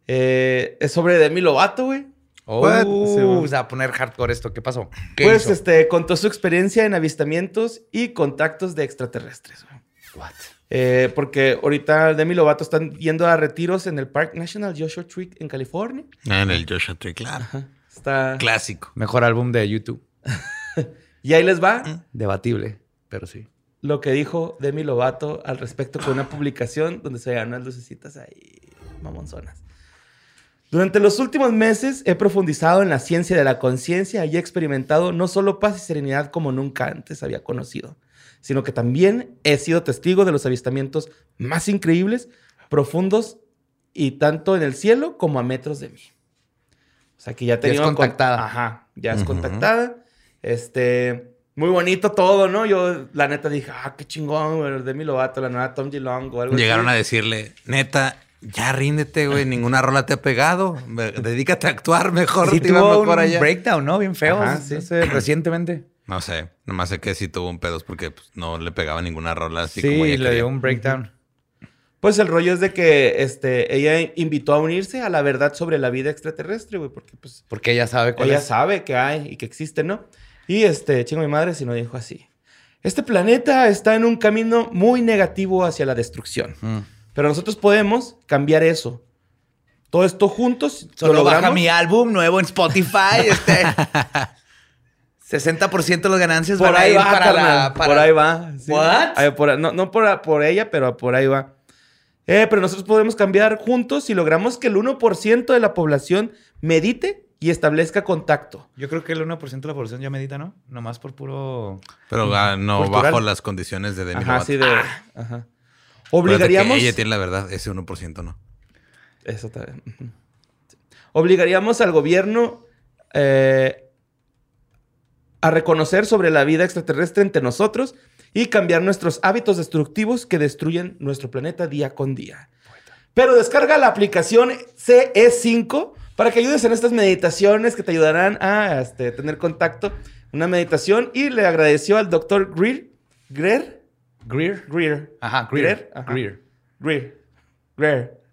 Eh, es sobre Demi Lovato, güey. What? Oh, Sí, va. o sea, poner hardcore esto. ¿Qué pasó? ¿Qué Pues hizo? este, contó su experiencia en avistamientos y contactos de extraterrestres. güey. What? Eh, porque ahorita Demi Lovato están yendo a retiros en el Park National Joshua Tree en California. Ah, En el Joshua Tree, claro. Está... Clásico. Mejor álbum de YouTube. Y ahí les va Debatible, pero sí. lo que dijo Demi Lovato al respecto con una publicación donde se veían unas lucecitas ahí mamonzonas. Durante los últimos meses he profundizado en la ciencia de la conciencia y he experimentado no solo paz y serenidad como nunca antes había conocido, sino que también he sido testigo de los avistamientos más increíbles, profundos y tanto en el cielo como a metros de mí. O sea que ya tenía contactada. Ajá, ya es Ujú. contactada. Este, muy bonito todo, ¿no? Yo la neta dije, ah, qué chingón, güey, Demi Lovato, la nueva Tom DeLonge o algo Llegaron a decirle, neta, ya ríndete, güey. Ninguna rola te ha pegado. Dedícate a actuar mejor. Sí te tuvo mejor un allá. breakdown, ¿no? Bien feo. Ajá, sí. sí. recientemente. No sé. Nomás sé que sí tuvo un pedos porque pues, no le pegaba ninguna rola así Sí, como ella le quería. dio un breakdown. Pues el rollo es de que este, ella invitó a unirse a la verdad sobre la vida extraterrestre, güey, porque pues Porque ella sabe cuál ella es. sabe que hay y que existe, ¿no? Y este, chingo mi madre si no dijo así. Este planeta está en un camino muy negativo hacia la destrucción. Mm. Pero nosotros podemos cambiar eso. Todo esto juntos. lo Solo baja logramos. mi álbum nuevo en Spotify. Este. 60% de las ganancias Por van a ahí ir va, para la. para- Por ahí va. sí. What? Ay, por- no no por, por ella, pero por ahí va. Eh, pero nosotros podemos cambiar juntos si logramos que el 1% de la población medite y establezca contacto. Yo creo que el 1% de la población ya medita, ¿no? Nomás por puro. Pero ah, no Cultural. bajo las condiciones de Demi Ajá, Lovato. sí de... Ajá. Acuérdate Obligaríamos... que ella tiene la verdad. Ese 1% no. Eso también. Obligaríamos al gobierno eh, a reconocer sobre la vida extraterrestre entre nosotros y cambiar nuestros hábitos destructivos que destruyen nuestro planeta día con día. Pero descarga la aplicación CE5 para que ayudes en estas meditaciones que te ayudarán a este, tener contacto. Una meditación y le agradeció al doctor Greer. Greer. Greer. Greer. Ajá, Greer. Greer. Ajá. Greer. Greer. Greer.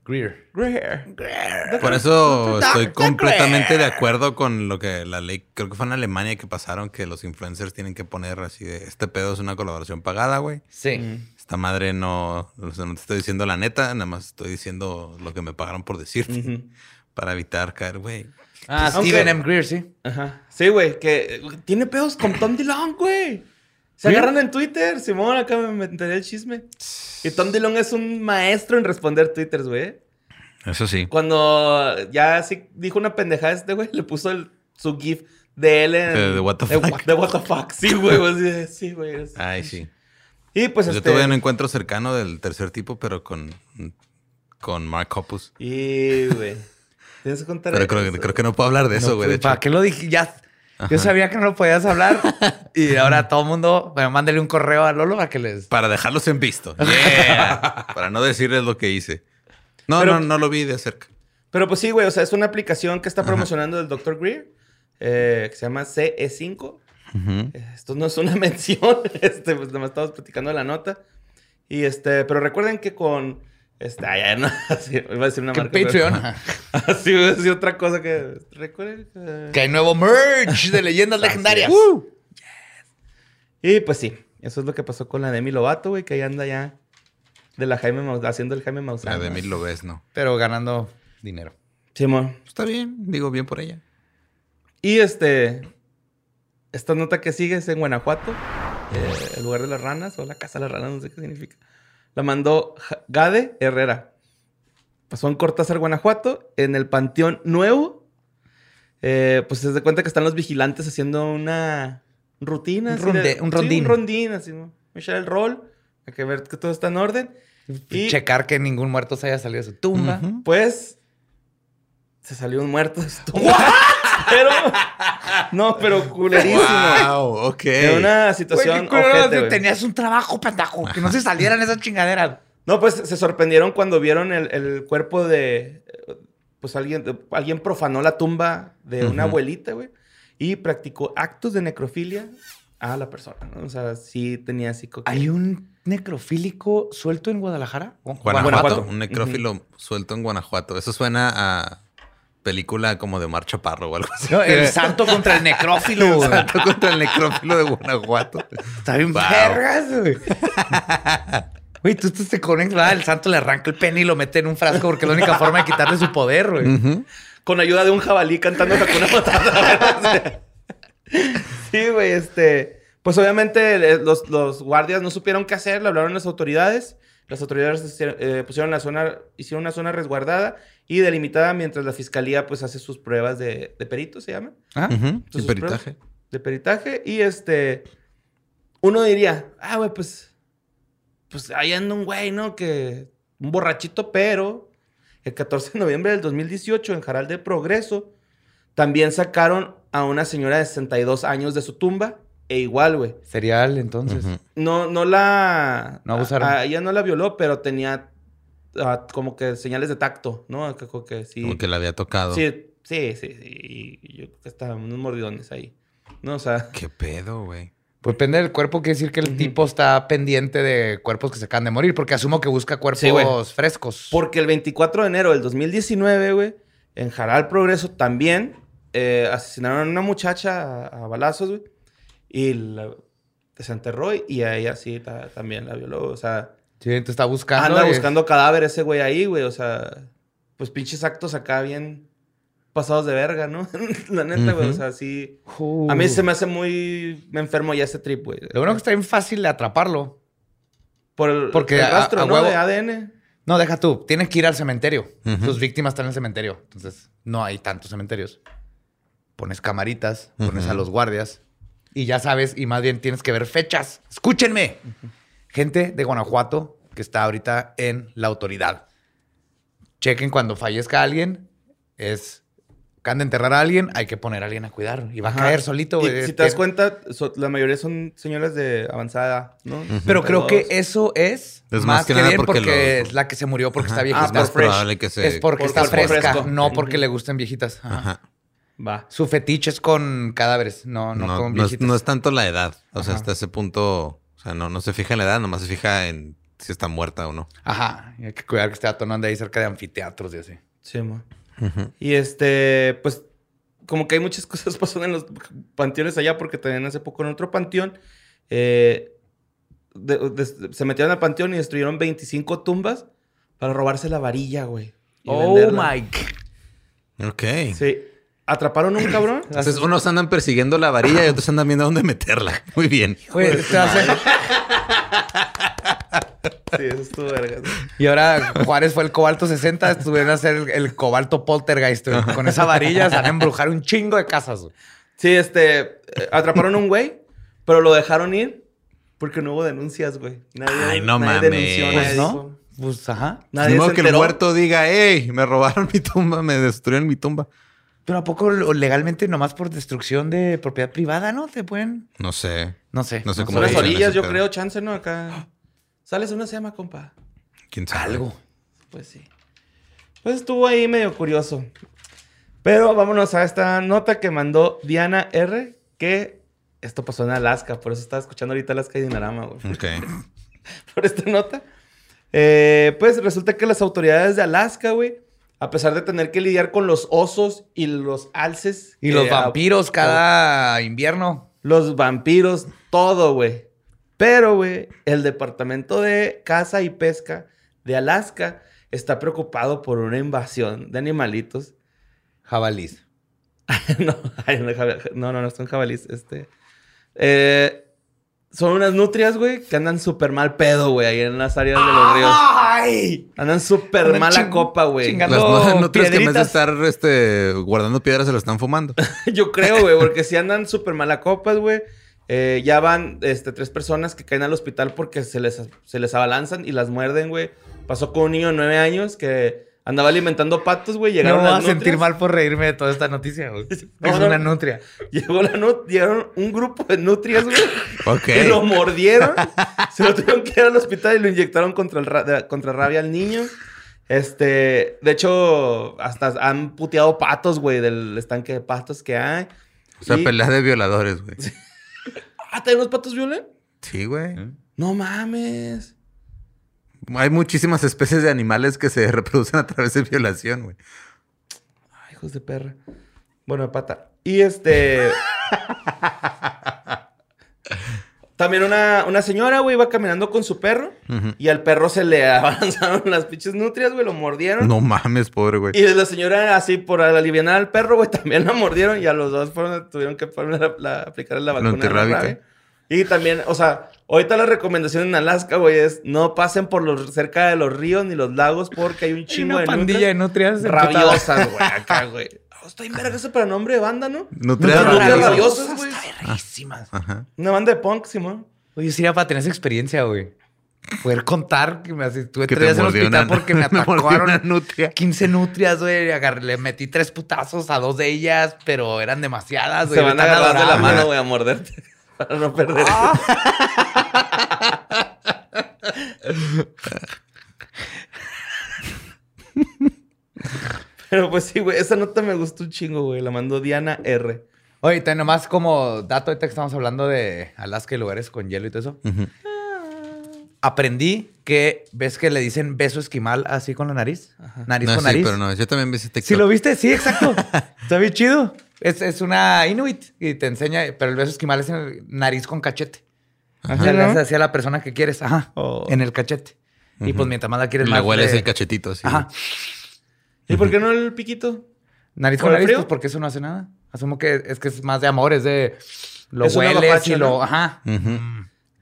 Greer. Greer. Por eso estoy completamente de acuerdo con lo que la ley, creo que fue en Alemania que pasaron que los influencers tienen que poner así de este pedo es una colaboración pagada, güey. Sí. Esta madre no, o sea, no te estoy diciendo la neta, nada más estoy diciendo lo que me pagaron por decirte. Para evitar caer, güey. Ah, Aunque- Steven M. Greer, sí. Ajá. Sí, güey, que tiene pedos con Tom DeLonge, güey. Se ¿Sí? agarran en Twitter, Simón, acá me enteré el chisme. Y Tom DeLonge es un maestro en responder twitters, güey. Eso sí. Cuando ya así dijo una pendejada este, güey, le puso el- su gif de él en... De- de what the de fuck. what- de what the fuck. Sí, güey. Sí, güey. Ay, sí. Y pues Yo este... tuve un encuentro cercano del tercer tipo, pero con, con Mark Hoppus. Y, güey. Tienes que contar Pero creo, que- creo que no puedo hablar de eso, güey. pues, ¿Para hecho. qué lo dije? Ya. Ajá. Yo sabía que no lo podías hablar. y ahora todo el mundo. Bueno, mándale un correo a Lolo para que les. Para dejarlos en visto. Yeah. Para no decirles lo que hice. No, Pero- no, no lo vi de cerca. Pero pues sí, güey, o sea, es una aplicación que está promocionando el Dr. Greer, eh, que se llama CE5. Ujú. Esto no es una mención, este, pues nada más estamos platicando de la nota. Y este, pero recuerden que con Este, ah, ya no, así, iba a decir una Que marca. Patreon. Así iba a decir otra cosa que... Recuerden que- que hay nuevo merch de leyendas legendarias. Y pues sí, eso es lo que pasó con la Demi Lovato, güey, que ahí anda ya de la Jaime Maus- haciendo el Jaime Maussan. La de mil lo ves, ¿no? Pero ganando dinero. Simón. Está bien, digo bien por ella. Y este. Esta nota que sigue es en Guanajuato, eh, el lugar de las ranas, o la casa de las ranas, no sé qué significa. La mandó Gade Herrera. Pasó en Cortázar, Guanajuato, en el Panteón Nuevo. Eh, pues se da cuenta que están los vigilantes haciendo una rutina. Un así ronde- de- un sí, rondín. un rondín, así, ¿no? Echar el rol, hay que ver que todo está en orden. Y Checar que ningún muerto se haya salido de su tumba. pues se salió un muerto de su tumba. Pero no, pero culerísimo. Wow, ok. De una Güey, situación qué ojete, tenías un trabajo, pendejo. Que no se salieran esas chingaderas. No, pues se sorprendieron cuando vieron el, el cuerpo de. Pues alguien, alguien profanó la tumba de una abuelita, güey. Y practicó actos de necrofilia a la persona, ¿no? O sea, sí tenía así. ¿Hay un necrofílico suelto en Guadalajara? Guanajuato, Guanajuato. un necrófilo suelto en Guanajuato. Eso suena a película como de Mar Chaparro o algo así. No, el santo contra el necrófilo, güey. Santo contra el necrófilo de Guanajuato. Está bien Wow. vergas, güey. Güey, tú, tú te conectas, el santo le arranca el pene y lo mete en un frasco porque es la única forma de quitarle su poder, güey. Ujú. Con ayuda de un jabalí cantando Hakuna Matata. sí, güey, este. Pues obviamente eh, los, los guardias no supieron qué hacer, le hablaron a las autoridades. Las autoridades eh, pusieron la zona, hicieron una zona resguardada y delimitada mientras la fiscalía pues hace sus pruebas de, de perito, se llama. Ajá. Ujú. Sus Y peritaje. pruebas De peritaje. Y este. Uno diría, ah, güey, pues. Pues ahí anda un güey, ¿no? Que. Un borrachito, pero. El 14 de noviembre del 2018, en Jaral de Progreso, también sacaron a una señora de 62 años de su tumba. E igual, güey. Serial, entonces. No, no la. No abusaron. A, a ella no la violó, pero tenía. Como que señales de tacto, ¿no? Que, como que sí. Como que le había tocado. Sí, sí, sí, sí. Y yo creo que estaban unos mordidones ahí. No, o sea. Qué pedo, güey. Pues depende del cuerpo, quiere decir que el tipo está pendiente de cuerpos que se acaban de morir, porque asumo que busca cuerpos Sí, frescos. Porque el 24 de enero del 2019, güey, en Jaral Progreso también eh, asesinaron a una muchacha a, a balazos, güey. Y la desenterró y a ella sí ta- también la violó. O sea, Sí, entonces está buscando. anda buscando cadáver ese güey ahí, güey. O sea, pues pinches actos acá bien pasados de verga, ¿no? la neta, güey. O sea, sí. Uh. A mí se me hace muy enfermo ya ese trip, güey. Lo bueno que está bien fácil de atraparlo. Por el, porque el rastro, a ¿no? huevo- De ADN. No, deja tú. Tienes que ir al cementerio. Tus víctimas están en el cementerio. Entonces, no hay tantos cementerios. Pones camaritas, pones a los guardias y ya sabes, y más bien tienes que ver fechas. Escúchenme. Gente de Guanajuato que está ahorita en la autoridad. Chequen cuando fallezca alguien. Es. Acaban de enterrar a alguien, hay que poner a alguien a cuidar. Y va a caer solito, Y si te das cuenta, so- la mayoría son señoras de avanzada, ¿no? Pero creo que 32. eso es, Es más, que, que nada bien porque porque, lo- es la que se murió porque Ajá. está Ah, Es viejita. más por fresh. probable que se... es porque por está fresca, fresco. no porque le gusten viejitas. Ajá. Ajá. Va. Su fetiche es con cadáveres, no, no, No, con no es, viejitas. no es tanto la edad. O sea, Ajá. hasta ese punto... O sea, no, no se fija en la edad, nomás se fija en si está muerta o no. Ajá, y hay que cuidar que esté atonando ahí cerca de anfiteatros y así. Sí, mo. Ujú. Y este, pues, como que hay muchas cosas pasando en los panteones allá, porque también hace poco en otro panteón, eh, de- de- se metieron al panteón y destruyeron 25 tumbas para robarse la varilla, güey. y Oh venderla. my God. Ok. Sí. Atraparon a un cabrón. Entonces, unos andan persiguiendo la varilla y otros andan viendo dónde meterla. Muy bien. Güey, te hace- Sí, eso estuvo vergas. Y ahora Juárez fue el cobalto 60, estuvieron a hacer el, el cobalto poltergeist. güey. Con esa varilla se van a embrujar un chingo de casas. güey. Sí, este, eh, atraparon a un güey, pero lo dejaron ir porque no hubo denuncias, güey. Nadie, Ay, no nadie mames. denunció, nadie Pues, ¿no? Pues, ajá. Nadie Ni modo se que el enteró. muerto diga, hey, me robaron mi tumba, me destruyeron mi tumba. Pero ¿a poco legalmente nomás por destrucción de propiedad privada, no? ¿Te pueden...? No sé. No sé. No sé cómo Son las orillas, yo pedo. creo, chance, ¿no? Acá. Sales una sema, compa. ¿Quién sabe? Algo. Pues sí. Pues estuvo ahí medio curioso. Pero vámonos a esta nota que mandó Diana R. Que esto pasó en Alaska. Por eso estaba escuchando ahorita Alaska y Dinarama, güey. Ok. Por esta nota. Eh, pues resulta que las autoridades de Alaska, güey, a pesar de tener que lidiar con los osos y los alces. Y los que- vampiros cada invierno. Los vampiros, todo, güey. Pero, güey, el Departamento de Caza y Pesca de Alaska está preocupado por una invasión de animalitos. Jabalís. no, no, no, no, son jabalíes. Este. eh, son unas nutrias, güey, que andan súper mal pedo, güey, ahí en las áreas de los ríos. ¡Ay! Andan súper mala ching- copa, güey. Las nutrias que en vez de estar este, guardando piedras se lo están fumando. Yo creo, güey, porque si andan súper mala copas, güey. Eh, ya van este, tres personas que caen al hospital porque se les, se les abalanzan y las muerden, güey. Pasó con un niño de nueve años que andaba alimentando patos, güey. No Llegaron me voy a sentir mal por reírme de toda esta noticia, güey. No, es no. una nutria. Llegó la nut- llegaron un grupo de nutrias, güey. Ok. Que lo mordieron. se lo tuvieron que ir al hospital y lo inyectaron contra, el ra- contra rabia al niño. Este, de hecho, hasta han puteado patos, güey, del estanque de patos que hay. O sea, Y- pelea de violadores, güey. Ah, ¿también los patos violan? Sí, güey. No mames. Hay muchísimas especies de animales que se reproducen a través de violación, güey. Ay, hijos de perra. Bueno, de pata. Y este. También una, una señora, güey, iba caminando con su perro. Y al perro se le avanzaron las pinches nutrias, güey, lo mordieron. No mames, pobre, güey. Y la señora, así por aliviar al perro, güey, también la mordieron. Y a los dos fueron, tuvieron que poner la, la- aplicar la vacuna. la. Y también, o sea, ahorita la recomendación en Alaska, güey, es no pasen por los cerca de los ríos ni los lagos porque hay un Hay chingo una de pandilla de nutrias rabiosas, güey, acá, güey. Oh, está bien verga eso para nombre de banda, ¿no? Nutrias Nutrias rabiosas. rabiosas, güey. Verguísimas. Ajá. Una banda de punk, Simón. Oye, sería para tener esa experiencia, güey. Poder contar que me así, estuve Que tres días en el hospital una- porque me atacaron una nutria. 15 nutrias, güey. agarré- Le metí tres putazos a dos de ellas, pero eran demasiadas, güey. Se van a agarrar de la mano, güey, a morderte. Para no perder. Pero pues sí, güey, esa nota me gustó un chingo, güey. La mandó Diana R. Oye, te nomás como dato, ahorita que estamos hablando de Alaska y lugares con hielo y todo eso. Ujú. Aprendí que ves que le dicen beso esquimal así con la nariz. Nariz No, con sí, nariz. pero no. Yo también vi ese TikTok. ¿Sí lo viste? Sí, exacto. Está bien chido. Es, es una Inuit y te enseña, pero el beso esquimal es en el nariz con cachete. O sea, le haces así a la persona que quieres. Ajá. Oh. En el cachete. Y pues mientras más la quieres Le más. hueles le- el cachetito así. Ajá. ¿Y por qué no el piquito? Nariz ¿Por con el nariz, frío? pues porque eso no hace nada. Asumo que es que es más de amor, es de lo Es hueles y lo. ¿no? Ajá. Ujú.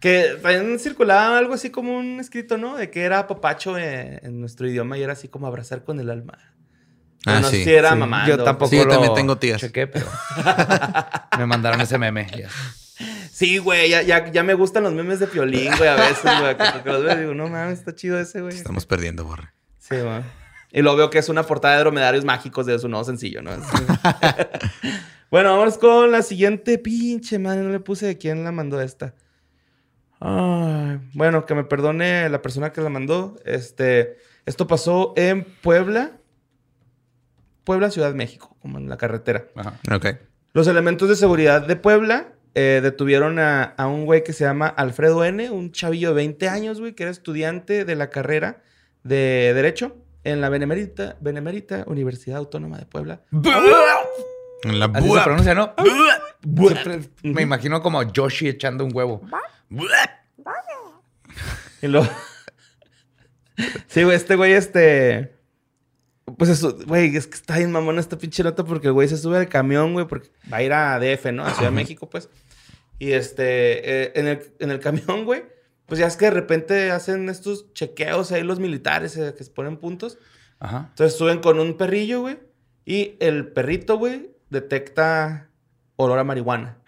Que también circulaba algo así como un escrito, ¿no? De que era papacho en, en nuestro idioma y era así como abrazar con el alma. Ah, no sé si era Sí, mamando. Yo tampoco. Sí, yo lo también tengo tías. Chequé, pero. me mandaron ese meme. ya. Sí, güey, ya, ya, ya me gustan los memes de Piolín, güey, a veces, güey. Como que los veo y digo, no mames, está chido ese, güey. Estamos perdiendo, borre. Sí, güey. Y luego veo que es una portada de dromedarios mágicos de su nuevo sencillo, ¿no? bueno, vamos con la siguiente pinche madre. No le puse de quién la mandó esta. Ay, bueno, que me perdone la persona que la mandó. Este, esto pasó en Puebla. Puebla, Ciudad de México, como en la carretera. Ajá. Ok. Los elementos de seguridad de Puebla eh, detuvieron a, a un güey que se llama Alfredo N., un chavillo de 20 años, güey, que era estudiante de la carrera de Derecho en la Benemérita, Benemérita Universidad Autónoma de Puebla. En la Así se pronuncia, ¿no? Me imagino como Yoshi echando un huevo. Y luego... sí, güey, este güey, este... Pues eso, güey, es que está bien mamón esta pinche nota porque el güey se sube al camión, güey, porque va a ir a DF, ¿no? A Ciudad de México, pues. Y este, eh, en, el, en el camión, güey, pues ya es que de repente hacen estos chequeos ahí los militares eh, que se ponen puntos. Ajá. Entonces suben con un perrillo, güey, y el perrito, güey, detecta olor a marihuana.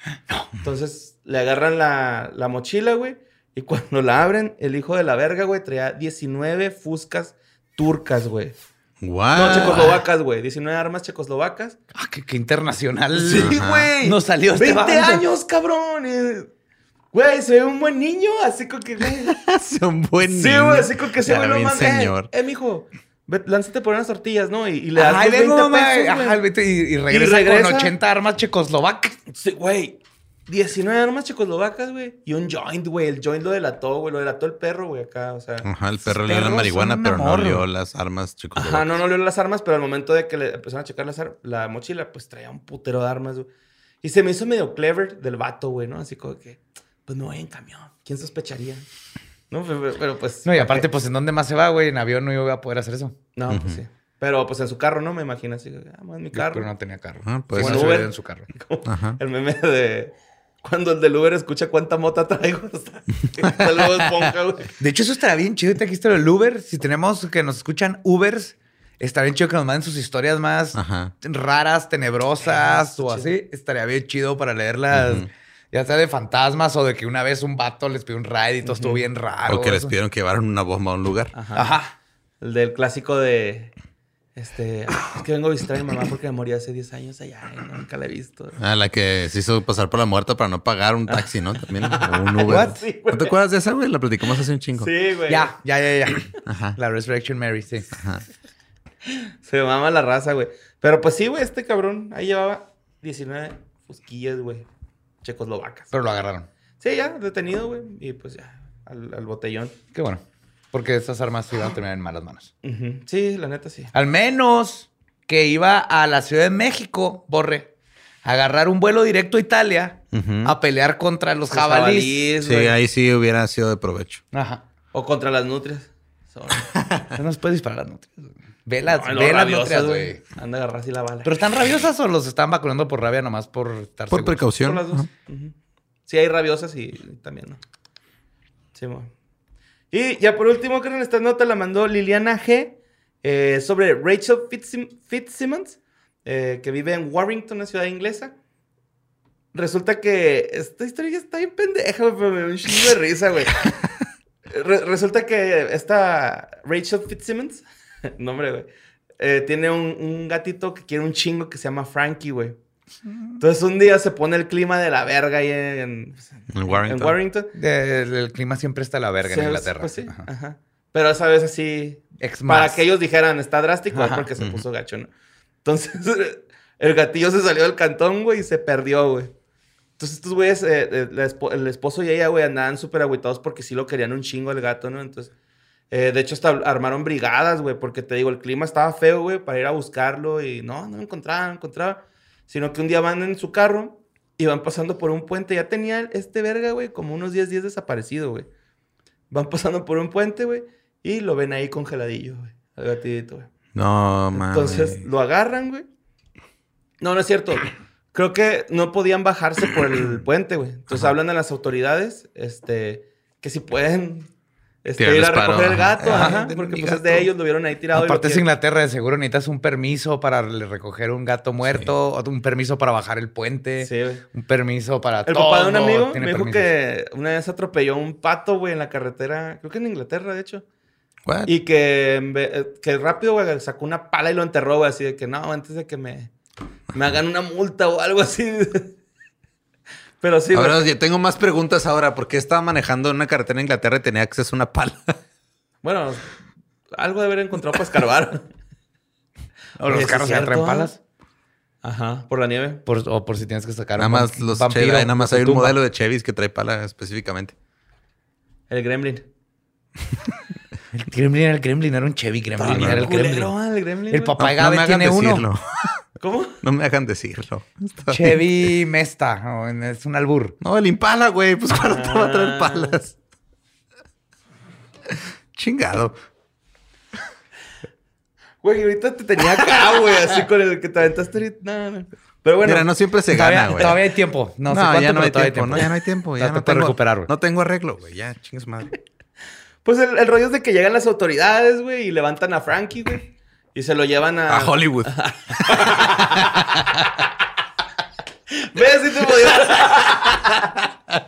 Entonces le agarran la, la mochila, güey, y cuando la abren, el hijo de la verga, güey, traía 19 fuscas turcas, güey. What? No, checoslovacas, güey. 19 armas checoslovacas. Ah, qué, qué internacional. Sí, güey. Nos salió este 20 vato. años, cabrón. eh. Güey, se ve un buen niño, así con que, güey. Son buen Sí, niño. güey, así con que se ve más. señor. Eh, eh, mijo, ve, lánzate por unas tortillas, ¿no? Y, y le das Ay, los vengo, 20 mamá. pesos, Ajá, y, y regresa regresa. con 80 armas checoslovacas. Sí, güey. 19 armas checoslovacas, güey. Y un joint, güey. El joint lo delató, güey. Lo delató el perro, güey, acá. O sea. Ajá, el perro olió perros la marihuana, pero no amor. olió las armas, chicos. Ajá, no, no olió las armas, pero al momento de que le empezaron a checar las la mochila, pues traía un putero de armas, güey. Y se me hizo medio clever del vato, güey, ¿no? Así como que, pues me voy en camión. ¿Quién sospecharía? No, pero, pero, pues. No, y ¿para aparte, qué? pues, ¿en dónde más se va, güey? En avión no iba a poder hacer eso. No, pues sí. Pero pues en su carro, ¿no? Me imagino así. Ah, en mi carro. Pero no tenía carro. Ah, pues, Bueno, Uber. en su carro. Ajá. El meme de. Cuando el del Uber escucha cuánta mota traigo. De hecho, eso estaría bien chido. Te dijiste lo del Uber. Si tenemos que nos escuchan Ubers, estaría bien chido que nos manden sus historias más Ajá. raras, tenebrosas o así. Estaría bien chido para leerlas. Ya sea de fantasmas o de que una vez un vato les pidió un ride y todo estuvo bien raro. O que les pidieron que llevaran una bomba a un lugar. Ajá. El del clásico de. Este. "Ah, Es que vengo a visitar a mi mamá porque me morí hace 10 años allá y nunca la he visto. Ah, la que se hizo pasar por la muerta para no pagar un taxi, ¿no? También. O un Uber. What? Sí, güey. ¿No te acuerdas de esa, güey? La platicamos hace un chingo. Sí, güey. Ya, ya, ya, ya. Ajá. La Resurrection Mary, sí. Se mama la raza, güey. Pero pues sí, güey, este cabrón ahí llevaba 19 fusquillas, güey. Checoslovacas. Pero lo agarraron. Sí, ya, detenido, güey. Y pues ya, al, al botellón. Qué bueno. Porque esas armas iban a terminar en malas manos. Sí, la neta sí. Al menos que iba a la Ciudad de México, Borre, a agarrar un vuelo directo a Italia a pelear contra los Los jabalíes. jabalíes, Sí, ahí sí hubiera sido de provecho. Ajá. O contra las nutrias. Sorry. No nos puedes disparar las nutrias. Ve las, No, ve los las rabiosas, nutrias, güey. Anda a agarrar así la bala. ¿Pero están rabiosas o los están vacunando por rabia nomás por estar Por seguros? precaución. Las dos. Sí, hay rabiosas y también no. Sí, mo. Y ya por último, creo que esta nota la mandó Liliana G. eh, sobre Rachel Fitzsim- Fitzsimmons, eh, que vive en Warrington, una ciudad inglesa. Resulta que esta historia está bien pendeja, pero me da un chingo de risa, güey. Re- resulta que esta Rachel Fitzsimmons, nombre, güey, eh, tiene un, un gatito que quiere un chingo que se llama Frankie, güey. Entonces un día se pone el clima de la verga ahí en, En Warrington. en Warrington. De- el clima siempre está a la verga Sí, en Inglaterra. pues sí, Ajá. ajá. Pero esa vez así, Ex para que ellos dijeran, está drástico, es porque se puso gacho, ¿no? Entonces, el gatillo se salió del cantón, güey, y se perdió, güey. Entonces, estos güeyes, eh, eh, el esposo y ella, güey, andaban súper agüitados porque sí lo querían un chingo el gato, ¿no? Entonces, eh, de hecho, hasta armaron brigadas, güey, porque te digo, el clima estaba feo, güey, para ir a buscarlo y no, no lo encontraban, no lo encontraban. Sino que un día van en su carro y van pasando por un puente. Ya tenía este verga, güey, como unos 10 días desaparecido, güey. Van pasando por un puente, güey, y lo ven ahí congeladillo, güey, al gatito, güey. No, mames. Entonces lo agarran, güey. No, no es cierto. Creo que no podían bajarse por el puente, güey. Entonces hablan a las autoridades, este, que si pueden este, ir a recoger el gato, Ajá, ajá, denme porque pues es de ellos, lo vieron ahí tirado. Aparte es Inglaterra, de seguro necesitas un permiso para recoger un gato muerto, un permiso para bajar el puente, Sí, un permiso para El todo. papá de un amigo me dijo permisos. que una vez atropelló un pato, güey, en la carretera, creo que en Inglaterra, de hecho. What? Y que, eh, que rápido, güey, sacó una pala y lo enterró, güey, así de que no, antes de que me, me hagan una multa o algo así. Pero sí. Ahora, yo tengo más preguntas ahora. ¿Por qué estaba manejando en una carretera en Inglaterra y tenía acceso a una pala? Bueno, algo de haber encontrado para escarbar. O los Oye, ¿sí carros se traen palas. Ajá, por la nieve. Por- o por si tienes que sacar Nada un más los vampiro Chevy, nada más de hay un tumba. modelo de Chevys que trae pala específicamente. El gremlin. El Gremlin era el Gremlin, era un Chevy Gremlin, era el Gremlin. Culero, el gremlin. El papá No, Gabe me hagan tiene uno. ¿Cómo? No me hagan decirlo. Está bien. Chevy Mesta, es un albur. No, el Impala, güey. Pues claro, te va a traer Ah. palas. Chingado. Güey, ahorita te tenía acá, güey, así con el que te aventaste ahorita. No, no. Pero bueno, Mira, no siempre se todavía, gana, güey. todavía hay tiempo. No, sé No, cuánto, ya no hay tiempo. No, ya no hay tiempo. Ya no te tengo, recuperar, güey. No tengo arreglo, güey. Ya, chingues madre. pues el, el rollo es de que llegan las autoridades, güey, y levantan a Frankie, güey. Y se lo llevan a... A Hollywood. ¿Ves si te podía...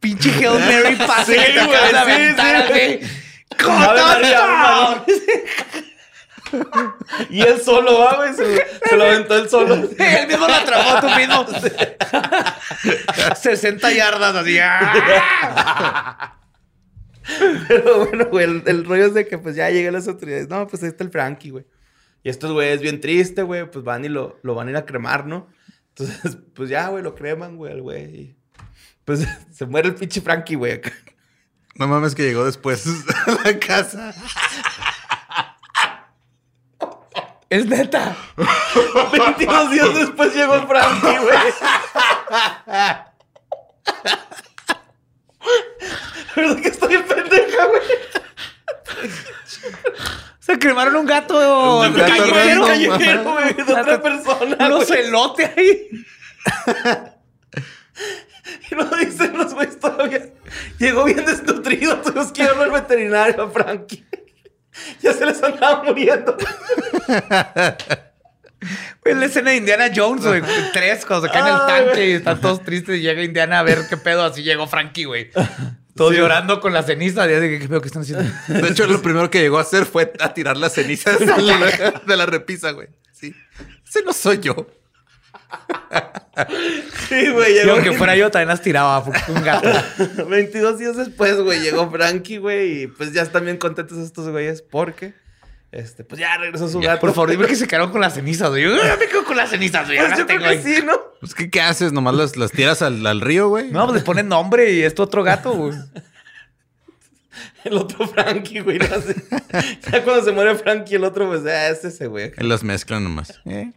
Pinche Hail Mary pase Sí, que te güey, María. Y él solo, va, güey. Se, lo- se lo aventó él solo. Él mismo lo atrapó tú mismo. 60 yardas así. ¡ah! Pero bueno, güey, el, el rollo es de que pues ya llegan las autoridades. No, pues ahí está el Frankie, güey. Y estos güeyes bien tristes, güey, pues van y lo, lo van a ir a cremar, ¿no? Entonces, pues ya, güey, lo creman, güey, al güey. y, Pues se muere el pinche Frankie, güey, acá. No mames que llegó después a la casa. Es neta. 22 días después llegó el Frankie, güey. ¿Verdad que estoy en pendeja, güey? Se cremaron un gato, Un gato callejero. Callejero, güey, de otra persona, Un güey. celote ahí. Y lo dicen los güeyes todavía. Llegó bien desnutrido, tuvimos que llevarlo al veterinario a Frankie. Ya se les andaba muriendo. Güey, la escena de Indiana Jones, güey. Tres, cuando se cae en el Ay, tanque y están todos tristes y llega Indiana a ver qué pedo. Así llegó Frankie, güey. Todos llorando con la ceniza. Ya de, ¿Qué pedo que están haciendo? De hecho, lo primero que llegó a hacer fue a tirar las cenizas de la, de la repisa, güey. Sí. Ese no soy yo. Sí, güey, Yo, llegó. aunque fuera yo, también las tiraba. Un gato. 22 días después, güey, llegó Frankie, güey. Y pues ya están bien contentos estos güeyes porque, este, pues ya regresó su gato. Por favor, dime que se quedaron con las cenizas, güey. Yo ya me quedo con las cenizas, güey. Pues yo creo tengo que ahí. sí, ¿no? Pues, ¿qué, qué haces? Nomás las, las tiras al, al río, güey. No, pues le ponen nombre y esto otro gato, güey. El otro Frankie, güey. no sé. Ya cuando se muere Frankie, el otro, pues, ah, es ese, güey. Y Las mezclan nomás. ¿Eh?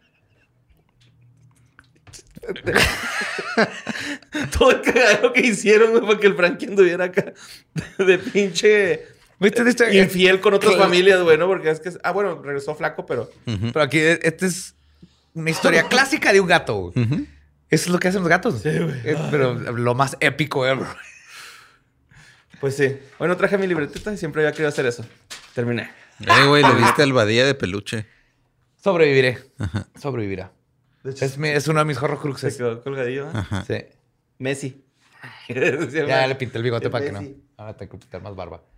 Todo el cagadero que hicieron, güey, para que el Frankie anduviera acá de pinche ¿Viste este? infiel con otras familias, güey, ¿no? Porque es que, ah, bueno, regresó flaco, pero Pero aquí, esta es una historia clásica de un gato, güey. Ujú. Eso es lo que hacen los gatos. Eh, Pero lo más épico ever. pues sí. Bueno, traje mi libretita y siempre había querido hacer eso. Terminé. Eh, güey, le viste al badía de peluche. Sobreviviré. Sobrevivirá. De hecho, Es, mi- es uno de mis se horrocruxes. quedó colgadillo. ¿eh? Ajá. Sí. Messi. Ya le pinté el bigote El para que no. Ahora tengo que pintar más barba.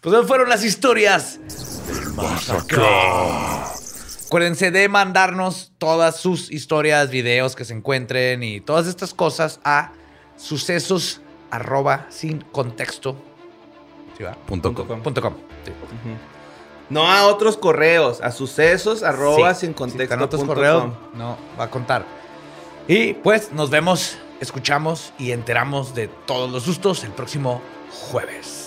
pues esas fueron las historias. Acuérdense de mandarnos todas sus historias, videos que se encuentren y todas estas cosas a sucesos arroba sin contexto. ¿Sí va? Punto com. Punto com. Sí. No a otros correos, a sucesos arroba Sí. sin Si contexto. están otros punto correos, com. no va a contar. Y pues nos vemos, escuchamos y enteramos de todos los sustos el próximo jueves.